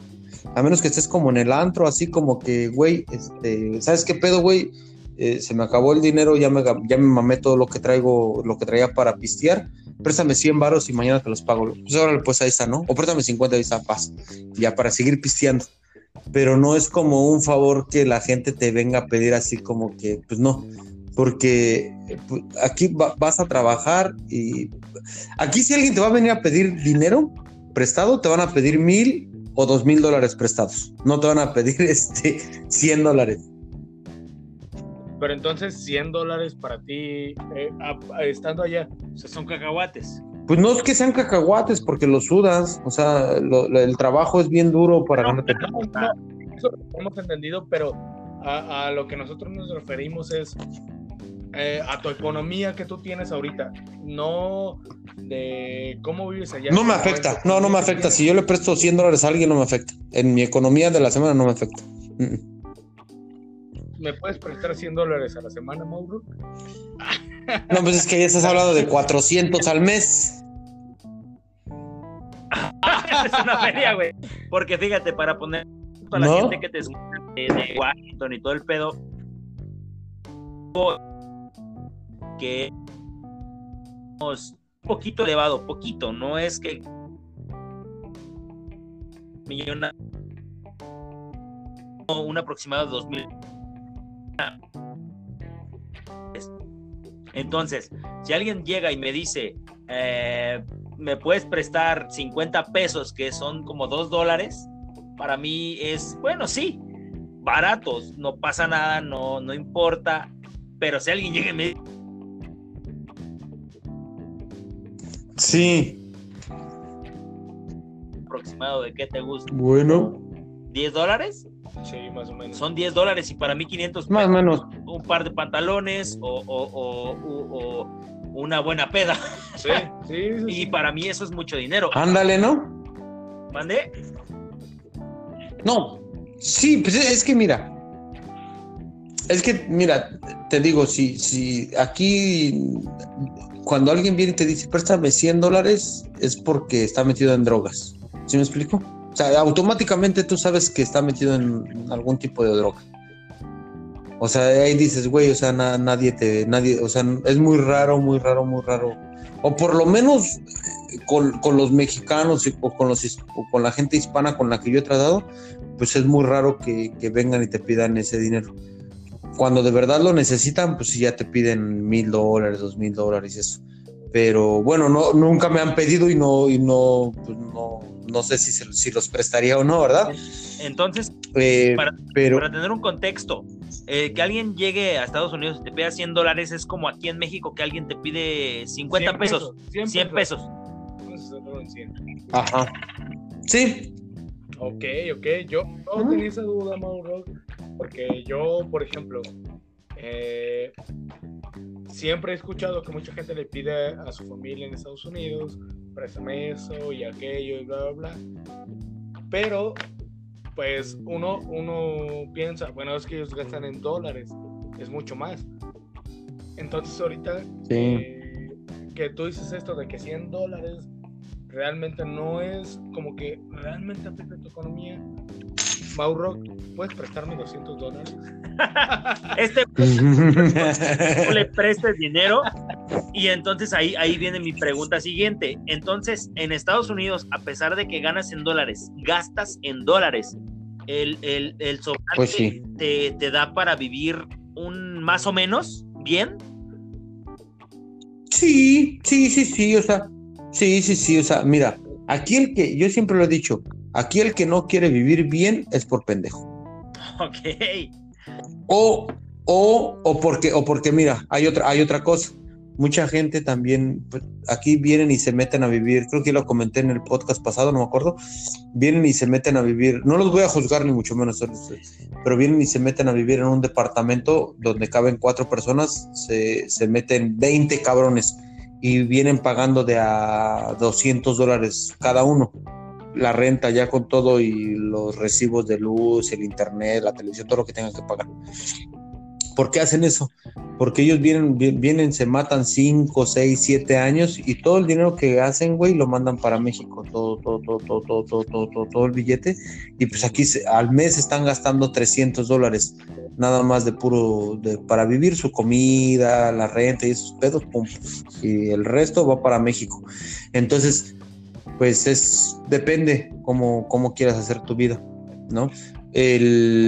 a menos que estés como en el antro, así como que, güey, este, ¿sabes qué pedo, güey? Eh, se me acabó el dinero, ya me, ya me mamé todo lo que traigo, lo que traía para pistear. Préstame 100 varos y mañana te los pago. Pues ahora pues ahí está, ¿no? O préstame 50 y está paz. Ya para seguir pisteando. Pero no es como un favor que la gente te venga a pedir así como que, pues no porque pues, aquí vas a trabajar y aquí si alguien te va a venir a pedir dinero prestado, te van a pedir mil o dos mil dólares prestados, no te van a pedir este 100 dólares. Pero entonces 100 dólares para ti, eh, estando allá, o sea, son cacahuates. Pues no es que sean cacahuates porque lo sudas, o sea, el trabajo es bien duro para ganarte. eso lo hemos entendido, pero a, lo que nosotros nos referimos es eh, a tu economía que tú tienes ahorita, no de cómo vives allá. No me afecta, no, no me afecta. Si yo le presto 100 dólares a alguien, no me afecta. En mi economía de la semana no me afecta. ¿Me puedes prestar 100 dólares a la semana, Mauro? No, pues es que ya estás hablando de 400 al mes. es una feria, güey. Porque fíjate, para poner a la gente que te escucha de Washington y todo el pedo, que es un poquito elevado, poquito, no es que millón un aproximado de 2000 entonces si alguien llega y me dice eh, me puedes prestar 50 pesos que son como 2 dólares para mí es bueno sí baratos no pasa nada no no importa pero si alguien llega y me Sí. Aproximado de qué te gusta. Bueno. ¿10 dólares? Sí, más o menos. Son 10 dólares y para mí 500 Más o menos. Un par de pantalones o, o, o, una buena peda. Sí, sí, Y para mí eso es mucho dinero. Ándale, ¿no? ¿Mande? No. Sí, pues es que mira. Es que, mira, te digo, si, si aquí cuando alguien viene y te dice, préstame 100 dólares, es porque está metido en drogas. ¿Sí me explico? O sea, automáticamente tú sabes que está metido en algún tipo de droga. O sea, ahí dices, güey, o sea, nadie te, nadie, o sea, es muy raro, muy raro, muy raro. O por lo menos con, los mexicanos o con, los, con la gente hispana con la que yo he tratado, pues es muy raro que vengan y te pidan ese dinero cuando de verdad lo necesitan, pues sí ya te piden mil dólares, dos mil dólares y eso. Pero bueno, no, nunca me han pedido y no, y no, pues no, no sé si, si los prestaría o no, ¿verdad? Entonces, Eh, para, pero para tener un contexto, eh, que alguien llegue a Estados Unidos y te pida 100 dólares es como aquí en México que alguien te pide 50 100 pesos, 100 100 pesos. Vamos a hacerlo en 100. ajá. Sí, Ok, ok. Yo no tenía esa duda, Mauro, porque yo, por ejemplo, eh, siempre he escuchado que mucha gente le pide a su familia en Estados Unidos, préstame eso y aquello y bla, bla, bla. Pero, pues, uno, uno piensa, bueno, es que ellos gastan en dólares, es mucho más. Entonces, ahorita sí. eh, que tú dices esto de que 100 dólares realmente no es como que realmente afecta tu economía. Mauro, ¿puedes prestarme 200 dólares? Este no le prestes dinero y entonces ahí, ahí viene mi pregunta siguiente. Entonces, en Estados Unidos, a pesar de que ganas en dólares, gastas en dólares, el, el, el sobrante Pues sí. te, te da para vivir un más o menos bien. Sí, sí, sí, sí, o sea, sí, sí, sí, o sea, mira, aquí el que, yo siempre lo he dicho, aquí el que no quiere vivir bien es por pendejo. Ok. O, o, o porque, o porque, mira, hay otra, hay otra cosa. Mucha gente también, pues, aquí vienen y se meten a vivir, creo que lo comenté en el podcast pasado, no me acuerdo, vienen y se meten a vivir, no los voy a juzgar ni mucho menos, pero vienen y se meten a vivir en un departamento donde caben cuatro personas, se, se meten 20 cabrones y vienen pagando de a 200 dólares cada uno la renta ya con todo y los recibos de luz, el internet, la televisión, todo lo que tengan que pagar. ¿Por qué hacen eso? Porque ellos vienen, vi- vienen, se matan 5, 6, 7 años y todo el dinero que hacen, güey, lo mandan para México, todo, todo, todo, todo, todo, todo, todo, todo, todo el billete. Y pues aquí se- al mes están gastando 300 dólares, nada más de puro, de, para vivir su comida, la renta y esos pedos, pum. Y el resto va para México. Entonces, pues es, depende cómo, cómo quieras hacer tu vida, ¿no?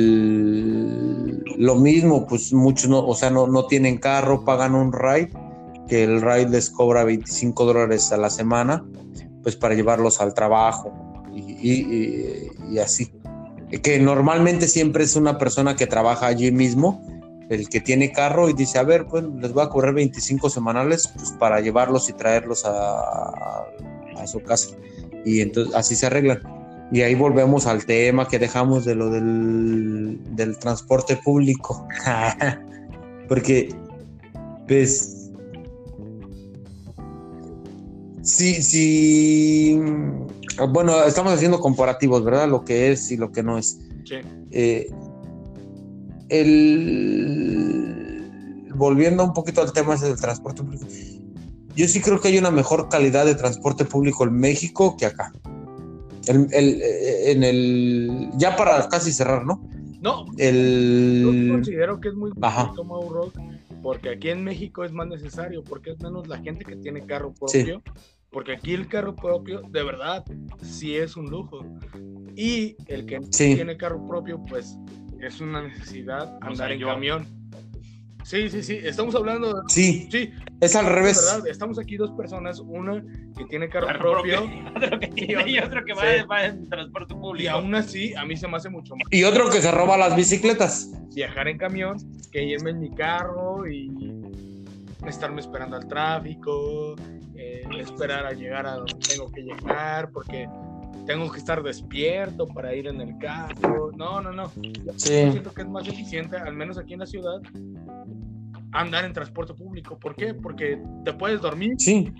El, lo mismo, pues muchos no, o sea, no, no tienen carro, pagan un ride, que el ride les cobra 25 dólares a la semana, pues para llevarlos al trabajo y, y- y- y así. Que normalmente siempre es una persona que trabaja allí mismo, el que tiene carro y dice, a ver, pues les voy a cobrar 25 semanales pues, para llevarlos y traerlos a, a su casa. Y entonces así se arreglan. Y ahí volvemos al tema que dejamos de lo del, del transporte público. Porque, pues, sí, sí, bueno, estamos haciendo comparativos, ¿verdad? Lo que es y lo que no es. Sí. Eh, el, volviendo un poquito al tema del transporte público, yo sí creo que hay una mejor calidad de transporte público en México que acá. El- el- eh, en el, ya para casi cerrar, ¿no? No, yo considero que es muy Ajá. bonito, Mauro, porque aquí en México es más necesario, porque es menos la gente que tiene carro Sí. propio, porque aquí el carro propio, de verdad, sí es un lujo. Y el que no Sí. tiene carro propio, pues es una necesidad O andar sea, en yo. camión. Sí, sí, sí, estamos hablando de... sí, Sí, es al revés. verdad, estamos aquí dos personas, una que tiene carro, propio, Otro que tiene y otro que va, Sí. va en transporte y público. aún así a mí se me hace mucho más Y otro que se roba las bicicletas. viajar en camión que irme en mi carro y estarme esperando al tráfico, eh, esperar a llegar a donde tengo que llegar, porque tengo que estar despierto para ir en el carro. No, no, no. Yo Sí. siento que es más eficiente, al menos aquí en la ciudad, andar en transporte público. ¿Por qué? Porque te puedes dormir Sí.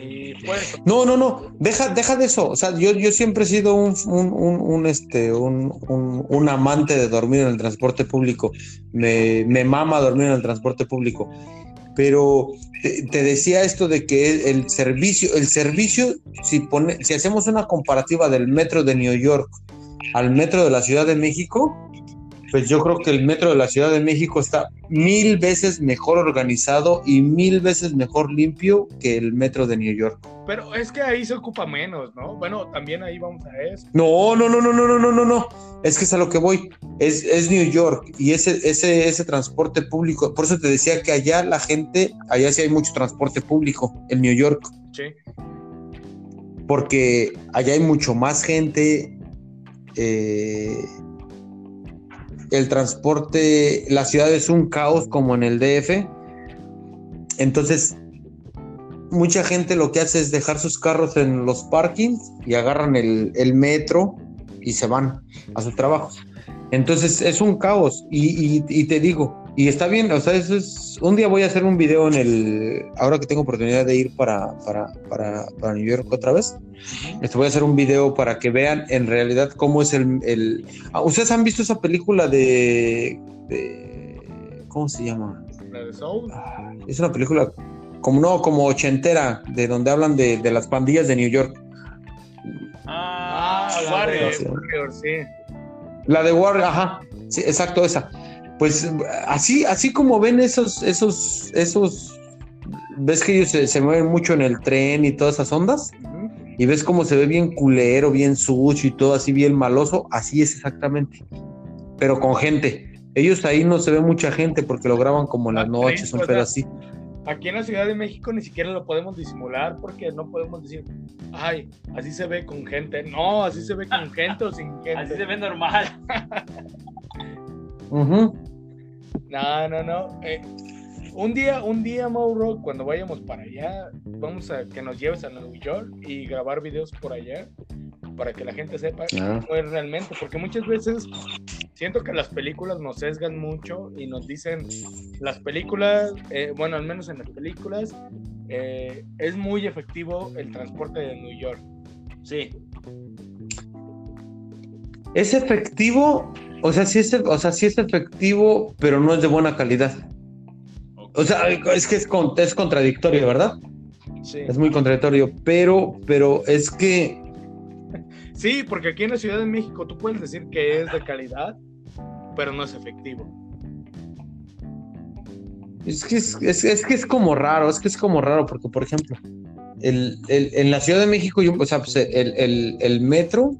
y puedes... No, no, no, deja, deja de eso. O sea, yo, yo siempre he sido un, un, un, un, este, un, un, un amante de dormir en el transporte público. Me, me mama dormir en el transporte público. Pero te, te decía esto de que el servicio, el servicio, si, pone, si hacemos una comparativa del metro de New York al metro de la Ciudad de México, pues yo creo que el metro de la Ciudad de México está mil veces mejor organizado y mil veces mejor limpio que el metro de New York. Pero es que ahí se ocupa menos, ¿no? Bueno, también ahí vamos a eso. No, no, no, no, no, no, no, no, no. Es que es a lo que voy. Es, es New York y ese, ese, ese transporte público. Por eso te decía que allá la gente, allá sí hay mucho transporte público, en New York. Sí. porque allá hay mucho más gente. eh, el transporte, la ciudad es un caos como en el DF. Entonces, mucha gente lo que hace es dejar sus carros en los parkings y agarran el, metro y se van a sus trabajos. Entonces es un caos y, y- y te digo, y está bien, o sea, eso es, un día voy a hacer un video en el, ahora que tengo oportunidad de ir para, para, para, para New York otra vez, este, voy a hacer un video para que vean en realidad cómo es el, el- Ah, ¿ustedes han visto esa película de, de- ¿cómo se llama? La de Soul. Ah, Es una película como no, como ochentera, de donde hablan de, de las pandillas de New York. Ah, la Warrior. de Warrior, sí. La de Warrior, ajá, sí, exacto, esa. Pues así, así como ven esos, esos, esos, ves que ellos se, se mueven mucho en el tren y todas esas ondas, Ujú. y ves cómo se ve bien culero, bien sucio y todo así bien maloso, así es exactamente, pero con gente. Ellos ahí no se ve mucha gente porque lo graban como en las Ah, noches, un pedo así. Aquí en la Ciudad de México ni siquiera lo podemos disimular porque no podemos decir, ay, así se ve con gente. No, así se ve con gente o sin gente. Así se ve normal. Ujú. No, no, no. Eh, un día, un día, Mauro, cuando vayamos para allá, vamos a que nos lleves a Nueva York y grabar videos por allá para que la gente sepa Ah. cómo es realmente. Porque muchas veces siento que las películas nos sesgan mucho y nos dicen las películas, eh, bueno, al menos en las películas, eh, es muy efectivo el transporte de New York. Sí. Es efectivo, o sea, sí es, o sea, sí es efectivo, pero no es de buena calidad. O sea, es que es, con- es contradictorio, ¿verdad? Sí. Es muy contradictorio, pero, pero es que sí, porque aquí en la Ciudad de México tú puedes decir que es de calidad, pero no es efectivo. es que es, es- es que es como raro, es que es como raro, porque por ejemplo, el, el- en la Ciudad de México, yo, o sea, pues, el, el- metro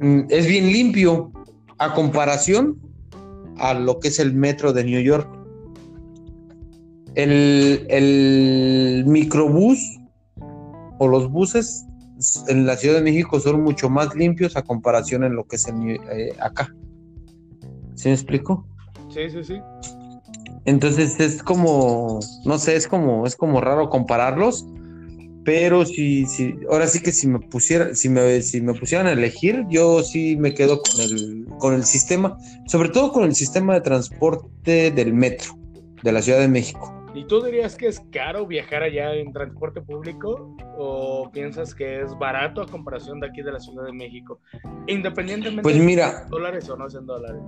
es bien limpio a comparación a lo que es el metro de New York. El, el microbús o los buses en la Ciudad de México son mucho más limpios a comparación en lo que es New- eh, acá. ¿Sí me explico? Sí, sí, sí. Entonces es como, no sé, es como, es como raro compararlos, pero si, si, ahora sí que si me pusiera, si me, si me pusieran a elegir, yo sí me quedo con el, con el sistema, sobre todo con el sistema de transporte del metro de la Ciudad de México. ¿Y tú dirías que es caro viajar allá en transporte público o piensas que es barato a comparación de aquí de la Ciudad de México? Independientemente Pues de mira, dólares o no es en dólares.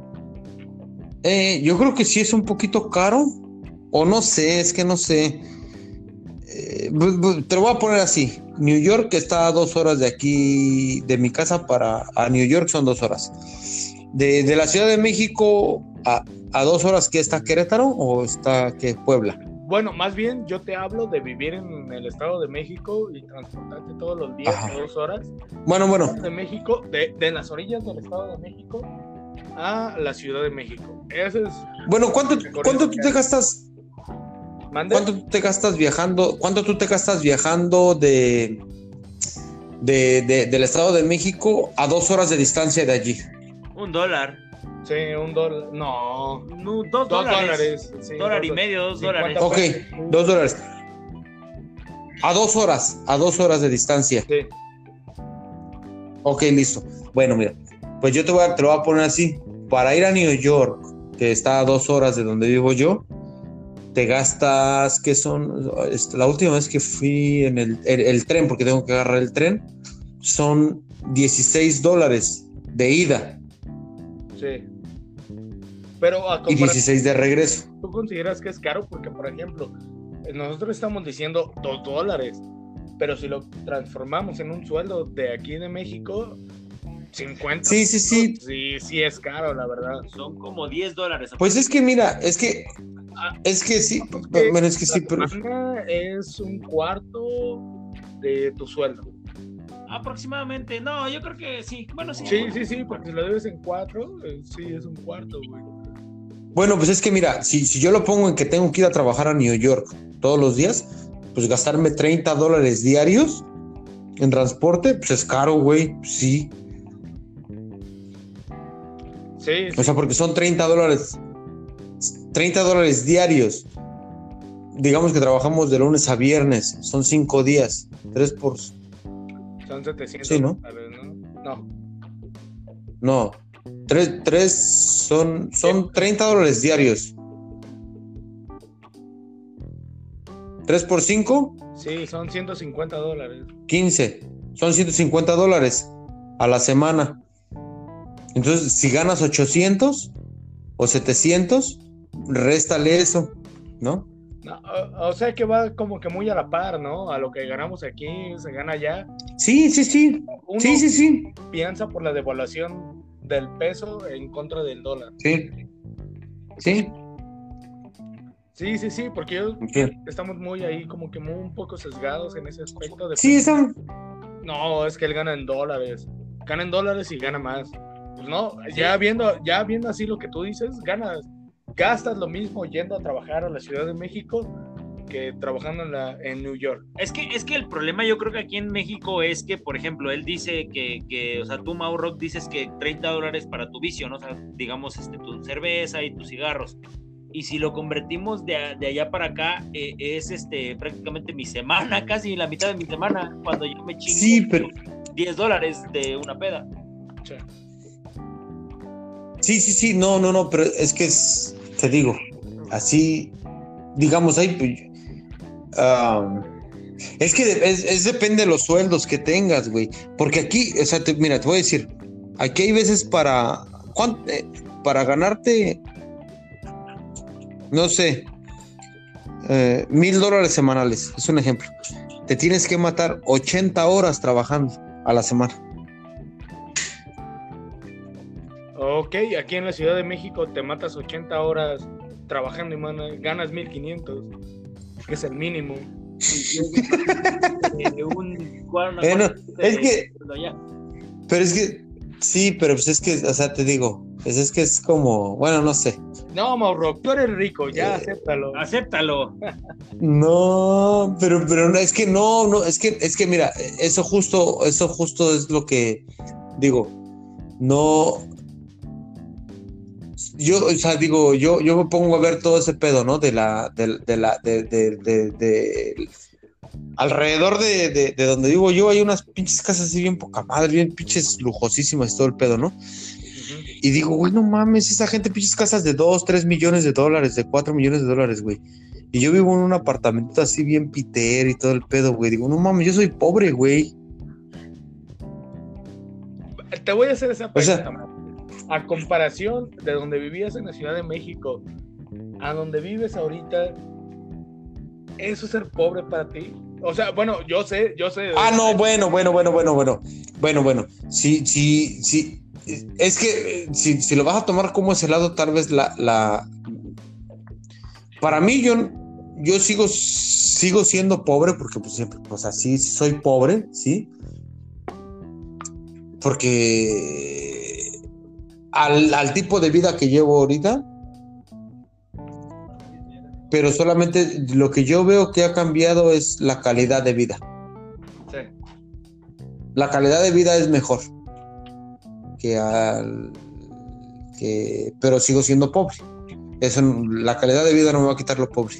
eh, yo creo que sí es un poquito caro, o no sé, es que no sé. Eh, bu- bu- te lo voy a poner así. New York está a dos horas de aquí, de mi casa para a New York son dos horas. De, de la Ciudad de México a, a dos horas, ¿qué está Querétaro o está qué Puebla? Bueno, más bien yo te hablo de vivir en el Estado de México y transportarte todos los días Ajá. dos horas Bueno, bueno, de México, de, de las orillas del Estado de México a la Ciudad de México. Ese es. bueno, ¿cuánto, cuánto tú te gastas? ¿Mande? ¿Cuánto tú te gastas viajando? ¿Cuánto tú te gastas viajando de, de, de- del Estado de México a dos horas de distancia de allí? Un dólar. Sí, un dólar. No. No, dos, Dos dólares. dólares. sí, Dólar y medio, dos 50 dólares. Ok, dos dólares. A dos horas, a dos horas de distancia. Sí. Ok, listo. Bueno, mira, pues yo te, voy a, te lo voy a poner así. Para ir a New York, que está a dos horas de donde vivo yo, te gastas, que son? La última vez que fui en el, el- el tren, porque tengo que agarrar el tren, son 16 dólares de ida Sí. Pero a y comparación 16 de regreso. ¿Tú consideras que es caro? Porque, por ejemplo, nosotros estamos diciendo dos dólares, pero si lo transformamos en un sueldo de aquí de México, 50. Sí, sí, sí. Sí, sí es caro, la verdad. Son como 10 dólares. Pues es que mira, es que, es que sí, bueno, es que sí, pero... es un cuarto de tu sueldo. Aproximadamente. No, yo creo que sí. Bueno, sí. Sí, sí, sí, porque si lo debes en cuatro, eh, sí es un cuarto, güey. Bueno, pues es que mira, si, si yo lo pongo en que tengo que ir a trabajar a New York todos los días, pues gastarme 30 dólares diarios, En transporte, pues es caro, güey. Sí. Sí, O sea, porque son 30 dólares. 30 dólares diarios. Digamos que trabajamos de lunes a viernes. Son 5 días. 3 por. son 700 Sí, ¿no? dólares, ¿no? No. No. 3, tres son, son 30 dólares diarios. 3 por 5, Sí, son 150 dólares. 15. Son 150 dólares a la semana. Entonces, si ganas 800 o 700, réstale eso, ¿no? No, o, sea que va como que muy a la par, ¿no? A lo que ganamos aquí, se gana allá. Sí, sí, sí. Uno Sí, sí, sí. piensa por la devaluación del peso en contra del dólar. Sí. Sí. Sí, sí, sí, porque yo- estamos muy ahí como que muy un poco sesgados en ese aspecto. De Sí, están. No, es que él gana en dólares. Gana en dólares y gana más. Pues no, ya viendo, ya viendo así lo que tú dices, ganas, gastas lo mismo yendo a trabajar a la Ciudad de México que trabajando en, la, en New York. Es que, es que el problema yo creo que aquí en México es que, por ejemplo, él dice que, que o sea, tú, Mau Rock, dices que 30 dólares para tu vicio, ¿no? O sea, digamos, este, tu cerveza y tus cigarros. Y si lo convertimos de, de allá para acá, eh, es este, prácticamente mi semana, casi la mitad de mi semana, cuando yo me chingo Sí, pero- 10 dólares de una peda. Sea, Sí, sí, sí. No, no, no. Pero es que es. Te digo. Así. Digamos, ahí. pues, ah, es que es, es depende de los sueldos que tengas, güey. Porque aquí, o sea, te- mira, te voy a decir. Aquí hay veces para. ¿cuán- eh, para ganarte. No sé. eh, mil dólares semanales. Es un ejemplo. Te tienes que matar 80 horas trabajando a la semana. Ok, aquí en la Ciudad de México te matas 80 horas trabajando y mana- ganas 1500, que es el mínimo. Un, Bueno, es de- que-. Pero es que, sí, pero pues es que, o sea, te digo, pues es que es como, bueno, no sé. No, Mauro, tú eres rico, ya Eh, acéptalo. Acéptalo. No, pero, pero no, es que no, no, es que, es que mira, eso justo, eso justo es lo que digo, no. Yo, o sea, digo, yo, yo me pongo a ver todo ese pedo, ¿no? De la, de, de la, de, de, de- de- alrededor de, de, de donde vivo yo hay unas pinches casas así bien poca madre, bien pinches lujosísimas y todo el pedo, ¿no? Y digo, güey, no mames, esa gente pinches casas de 2, 3 millones de dólares, de 4 millones de dólares, güey. Y yo vivo en un apartamento así bien piter y todo el pedo, güey. Digo, no mames, yo soy pobre, güey. Te voy a hacer esa O sea- pregunta. Mauro. A comparación de donde vivías en la Ciudad de México a donde vives ahorita, ¿eso es ser pobre para ti? O sea, bueno, yo sé, yo sé. Ah, no, bueno, bueno, bueno, bueno, bueno. Bueno, bueno. Sí, sí, sí. Es que eh, si, si lo vas a tomar como ese lado, tal vez la, la... Para mí, yo, yo sigo, sigo siendo pobre porque pues siempre, pues así soy pobre, ¿sí? Porque al, al tipo de vida que llevo ahorita, pero solamente lo que yo veo que ha cambiado es la calidad de vida. Sí. La calidad de vida es mejor que al que pero sigo siendo pobre. Eso la calidad de vida no me va a quitar lo pobre.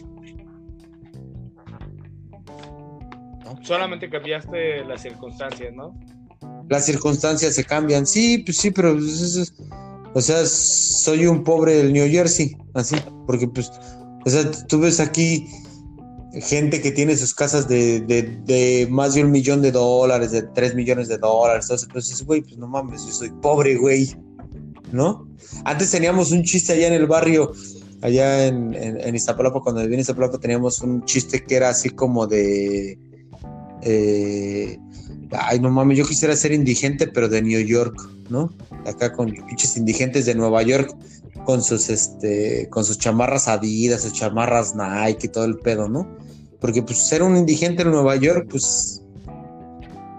Solamente cambiaste las circunstancias, ¿no? Las circunstancias se cambian. Sí, pues sí, pero pues, o sea, soy un pobre del New Jersey, así, porque pues o sea, tú ves aquí gente que tiene sus casas de, de, más de un millón de dólares, de tres millones de dólares, entonces pues güey, pues no mames, yo soy pobre, güey, ¿no? Antes teníamos un chiste allá en el barrio, allá en, en, en Iztapalapa, cuando viví en Iztapalapa teníamos un chiste que era así como de, eh, ay, no mames, yo quisiera ser indigente, pero de New York, ¿no? Acá con pinches indigentes de Nueva York, con sus, este, con sus chamarras Adidas, sus chamarras Nike y todo el pedo, ¿no? Porque pues ser un indigente en Nueva York, pues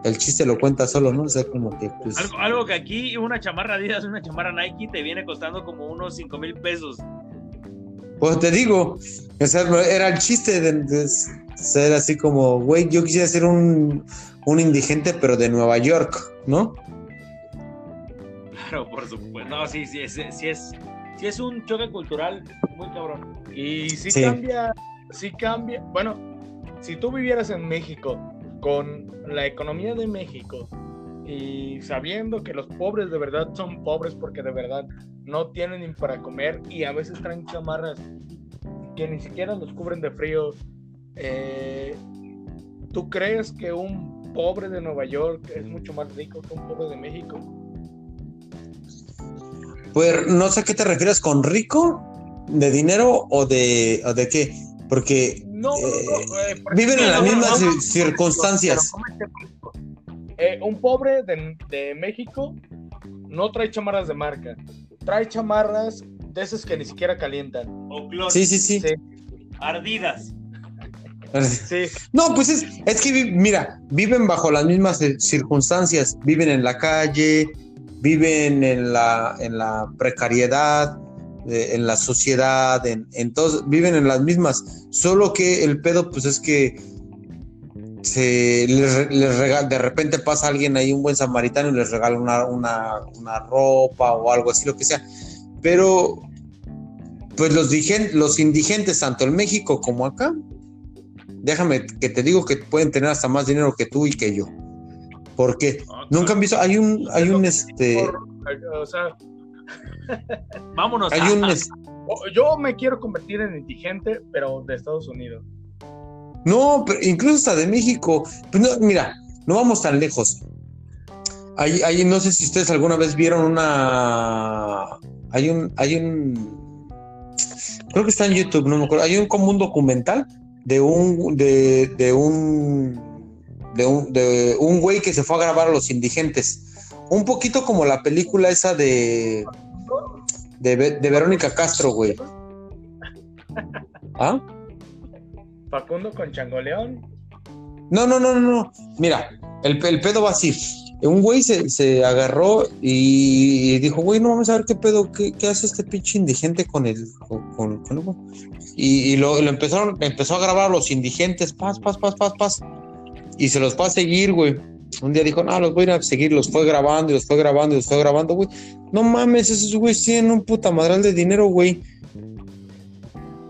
el chiste lo cuenta solo, ¿no? O sea, como que pues... Algo, algo que aquí una chamarra Adidas, una chamarra Nike te viene costando como unos 5 mil pesos. Pues te digo, o sea, era el chiste de, de- Ser así como, güey, yo quisiera ser un, un indigente, pero de Nueva York, ¿no? Claro, por supuesto. No, sí, sí, sí, sí es, sí es un choque cultural muy cabrón. Y sí, Sí. cambia, sí cambia. Bueno, si tú vivieras en México con la economía de México y sabiendo que los pobres de verdad son pobres porque de verdad no tienen ni para comer y a veces traen chamarras que ni siquiera los cubren de frío, eh, ¿tú crees que un pobre de Nueva York es mucho más rico que un pobre de México? Pues no sé a qué te refieres con rico, de dinero o de, o de qué, porque No, no, no, Eh, eh, por viven en las mismas circunstancias. Eh, un pobre de, de México no trae chamarras de marca, trae chamarras de esas que ni siquiera calientan. O sí, sí. Sí, ardidas. No, pues es, es que, mira, viven bajo las mismas eh, circunstancias, viven en la calle, viven en la, en la precariedad, eh, en la sociedad, en, en todos, viven en las mismas, solo que el pedo, pues es que se les, re- les rega- de repente pasa alguien ahí, un buen samaritano, y les regala una, una, una ropa o algo así, lo que sea, pero pues los, los indigentes, tanto en México como acá, déjame que te digo que pueden tener hasta más dinero que tú y que yo. Porque nunca han visto, hay un, hay un este, o sea, Vámonos. hay un es- yo me quiero convertir en indigente, pero de Estados Unidos. no, pero incluso hasta de México. Pues no, mira, no vamos tan lejos. Hay, hay, no sé si ustedes alguna vez vieron una, hay un, hay un, creo que está en YouTube, no me acuerdo. Hay un como un documental de un, de, de un, de un, de un güey que se fue a grabar a los indigentes. Un poquito como la película esa de, de, de Verónica Castro, güey. ¿Ah? Facundo con Changoleón. No, no, no, no, no. Mira, el, el pedo va así. Un güey se, se agarró y dijo, güey, no vamos a ver qué pedo, qué, qué hace este pinche indigente con el. con, con- con el-". Y, lo, lo empezaron, empezó a grabar a los indigentes, paz, paz, paz, paz, paz. Y se los fue a seguir, güey. Un día dijo, no, los voy a ir a seguir, los fue grabando y los fue grabando y los fue grabando, güey. No mames, esos güeyes tienen un puta madral de dinero, güey.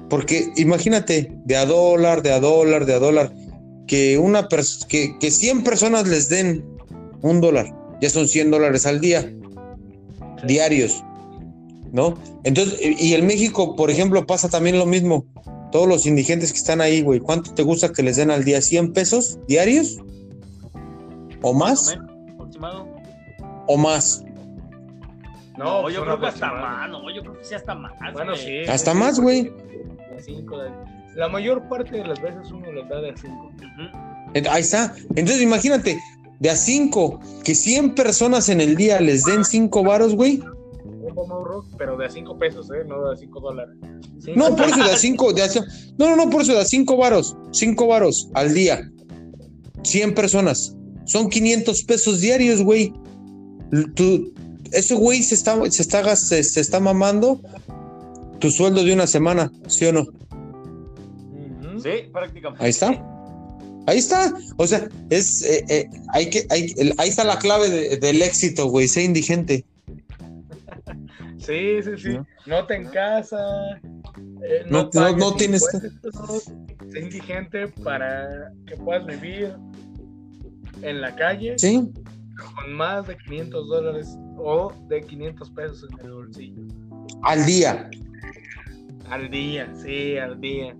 Porque imagínate, de a dólar, de a dólar, de a dólar, que una que, que 100 personas les den un dólar, ya son 100 dólares al día, diarios, ¿no? Entonces, y en México, por ejemplo, pasa también lo mismo. Todos los indigentes que están ahí, güey, ¿cuánto te gusta que les den al día? ¿100 pesos diarios? ¿O más? aproximado. ¿O más? No, yo creo que hasta más, no, yo creo que sí hasta más. Bueno, güey. sí. Hasta sí, más, güey. La mayor parte de las veces uno les da de a cinco. Ujú. Eh, Ahí está. Entonces, imagínate, de a 5, que 100 personas en el día les den 5 varos, güey. Rock, pero de a cinco pesos, ¿eh? No de a cinco dólares. Cinco No, por eso de a 5, de a no, no, no, por eso de a 5 varos, 5 varos al día. 100 personas. Son 500 pesos diarios, güey. Tú, ese güey se está, se, está, se, se está mamando tu sueldo de una semana, ¿sí o no? Sí, prácticamente. Ahí está. Ahí está. O sea, es, eh, eh, hay que, hay, el- ahí está la clave de- del éxito, güey. Sé indigente. Sí, sí, sí. ¿No? Nota en casa. eh, No- no- no tienes- Sé indigente para que puedas vivir en la calle Sí. con más de 500 dólares o de 500 pesos en el bolsillo. Al día, Al día, sí, al día.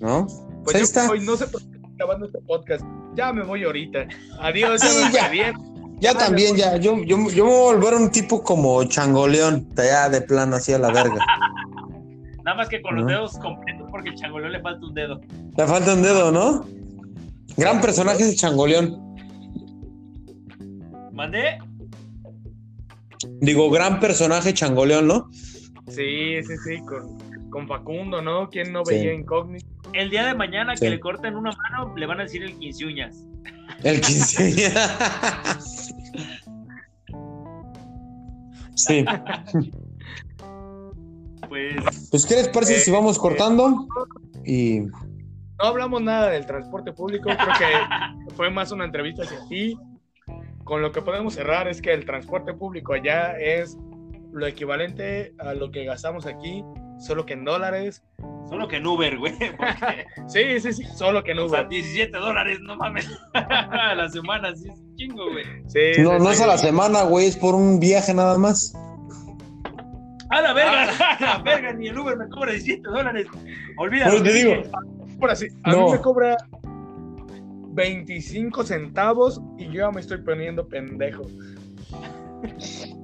¿no? Pues ahí yo está. hoy no sé por qué estoy grabando este podcast. Ya me voy ahorita. Adiós, Sí, ya me ya. Ya también, ya. Yo, yo, yo me voy a volver un tipo como changoleón, allá de plano, así a la verga. Nada más que con los No. dedos completos porque el changoleo le falta un dedo. Le falta un dedo, ¿no? Gran personaje ese changoleón. ¿Mandé? Digo, gran personaje changoleón, ¿no? Sí, sí, sí, con, con Facundo, ¿no? ¿Quién no Sí. veía incógnito? El día de mañana Sí. que le corten una mano, le van a decir el quince uñas. El 15. sí. Pues Pues, ¿qué les parece si vamos cortando? Y no hablamos nada del transporte público, creo que fue más una entrevista hacia ti. Con lo que podemos cerrar es que el transporte público allá es lo equivalente a lo que gastamos aquí, solo que en dólares. Solo que en Uber, güey. porque, Sí, sí, sí, solo que en o sea, Uber. 17 dólares, no mames. a la semana, sí, es un chingo, güey. Sí, No, sí, no sí. es a la semana, güey, es por un viaje nada más. A la verga, a la verga, ni el Uber me cobra 17 dólares. Olvídalo. Pues te digo, Por así, a No. mí me cobra 25 centavos y yo ya me estoy poniendo pendejo.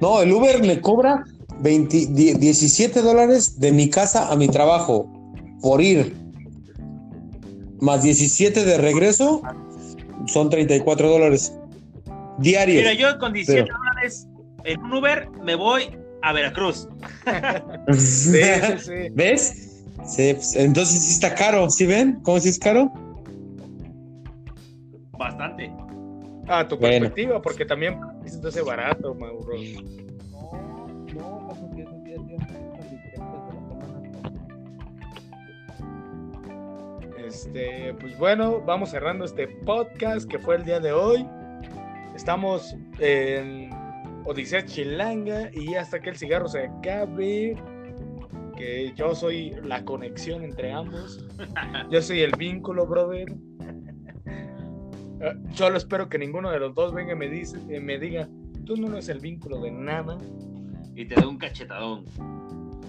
No, el Uber me cobra 20 die- 17 dólares de mi casa a mi trabajo por ir. Más 17 de regreso son 34 dólares diarios. Mira, yo con 17 Pero- dólares en un Uber me voy a Veracruz. Sí, sí, sí. ¿Ves? Sí, pues, entonces sí está caro. ¿Sí ven? ¿Cómo si es caro? Bastante. A tu Bueno. perspectiva, porque también es ese barato, Mauro. Este, pues bueno, vamos cerrando este podcast que fue el día de hoy. Estamos en Odisea Chilanga y hasta que el cigarro se acabe, que yo soy la conexión entre ambos. Yo soy el vínculo, brother. Eh, Solo espero que ninguno de los dos venga y me, dice, eh, me diga, tú no eres el vínculo de nada. Y te doy un cachetadón.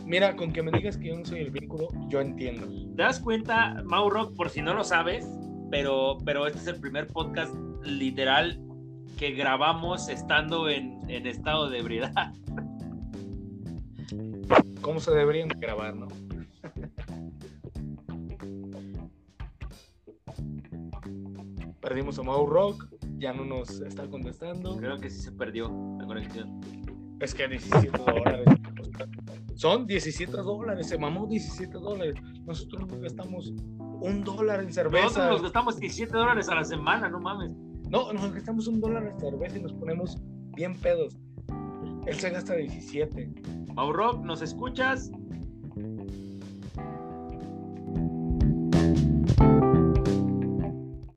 Mira, con que me digas que yo no soy el vínculo, yo entiendo. ¿Te das cuenta, Mauro, por si no lo sabes? Pero, pero este es el primer podcast literal que grabamos estando en, en estado de ebriedad. ¿Cómo se deberían grabar, no? Perdimos a Mau Rock, ya no nos está contestando. Creo que sí se perdió la conexión. Es que 17 dólares. Son 17 dólares, se mamó 17 dólares. Nosotros nos gastamos un dólar en cerveza. Nosotros nos gastamos 17 dólares a la semana, no mames. No, nos gastamos un dólar en cerveza y nos ponemos bien pedos. Él se gasta 17. Mauro, ¿nos escuchas?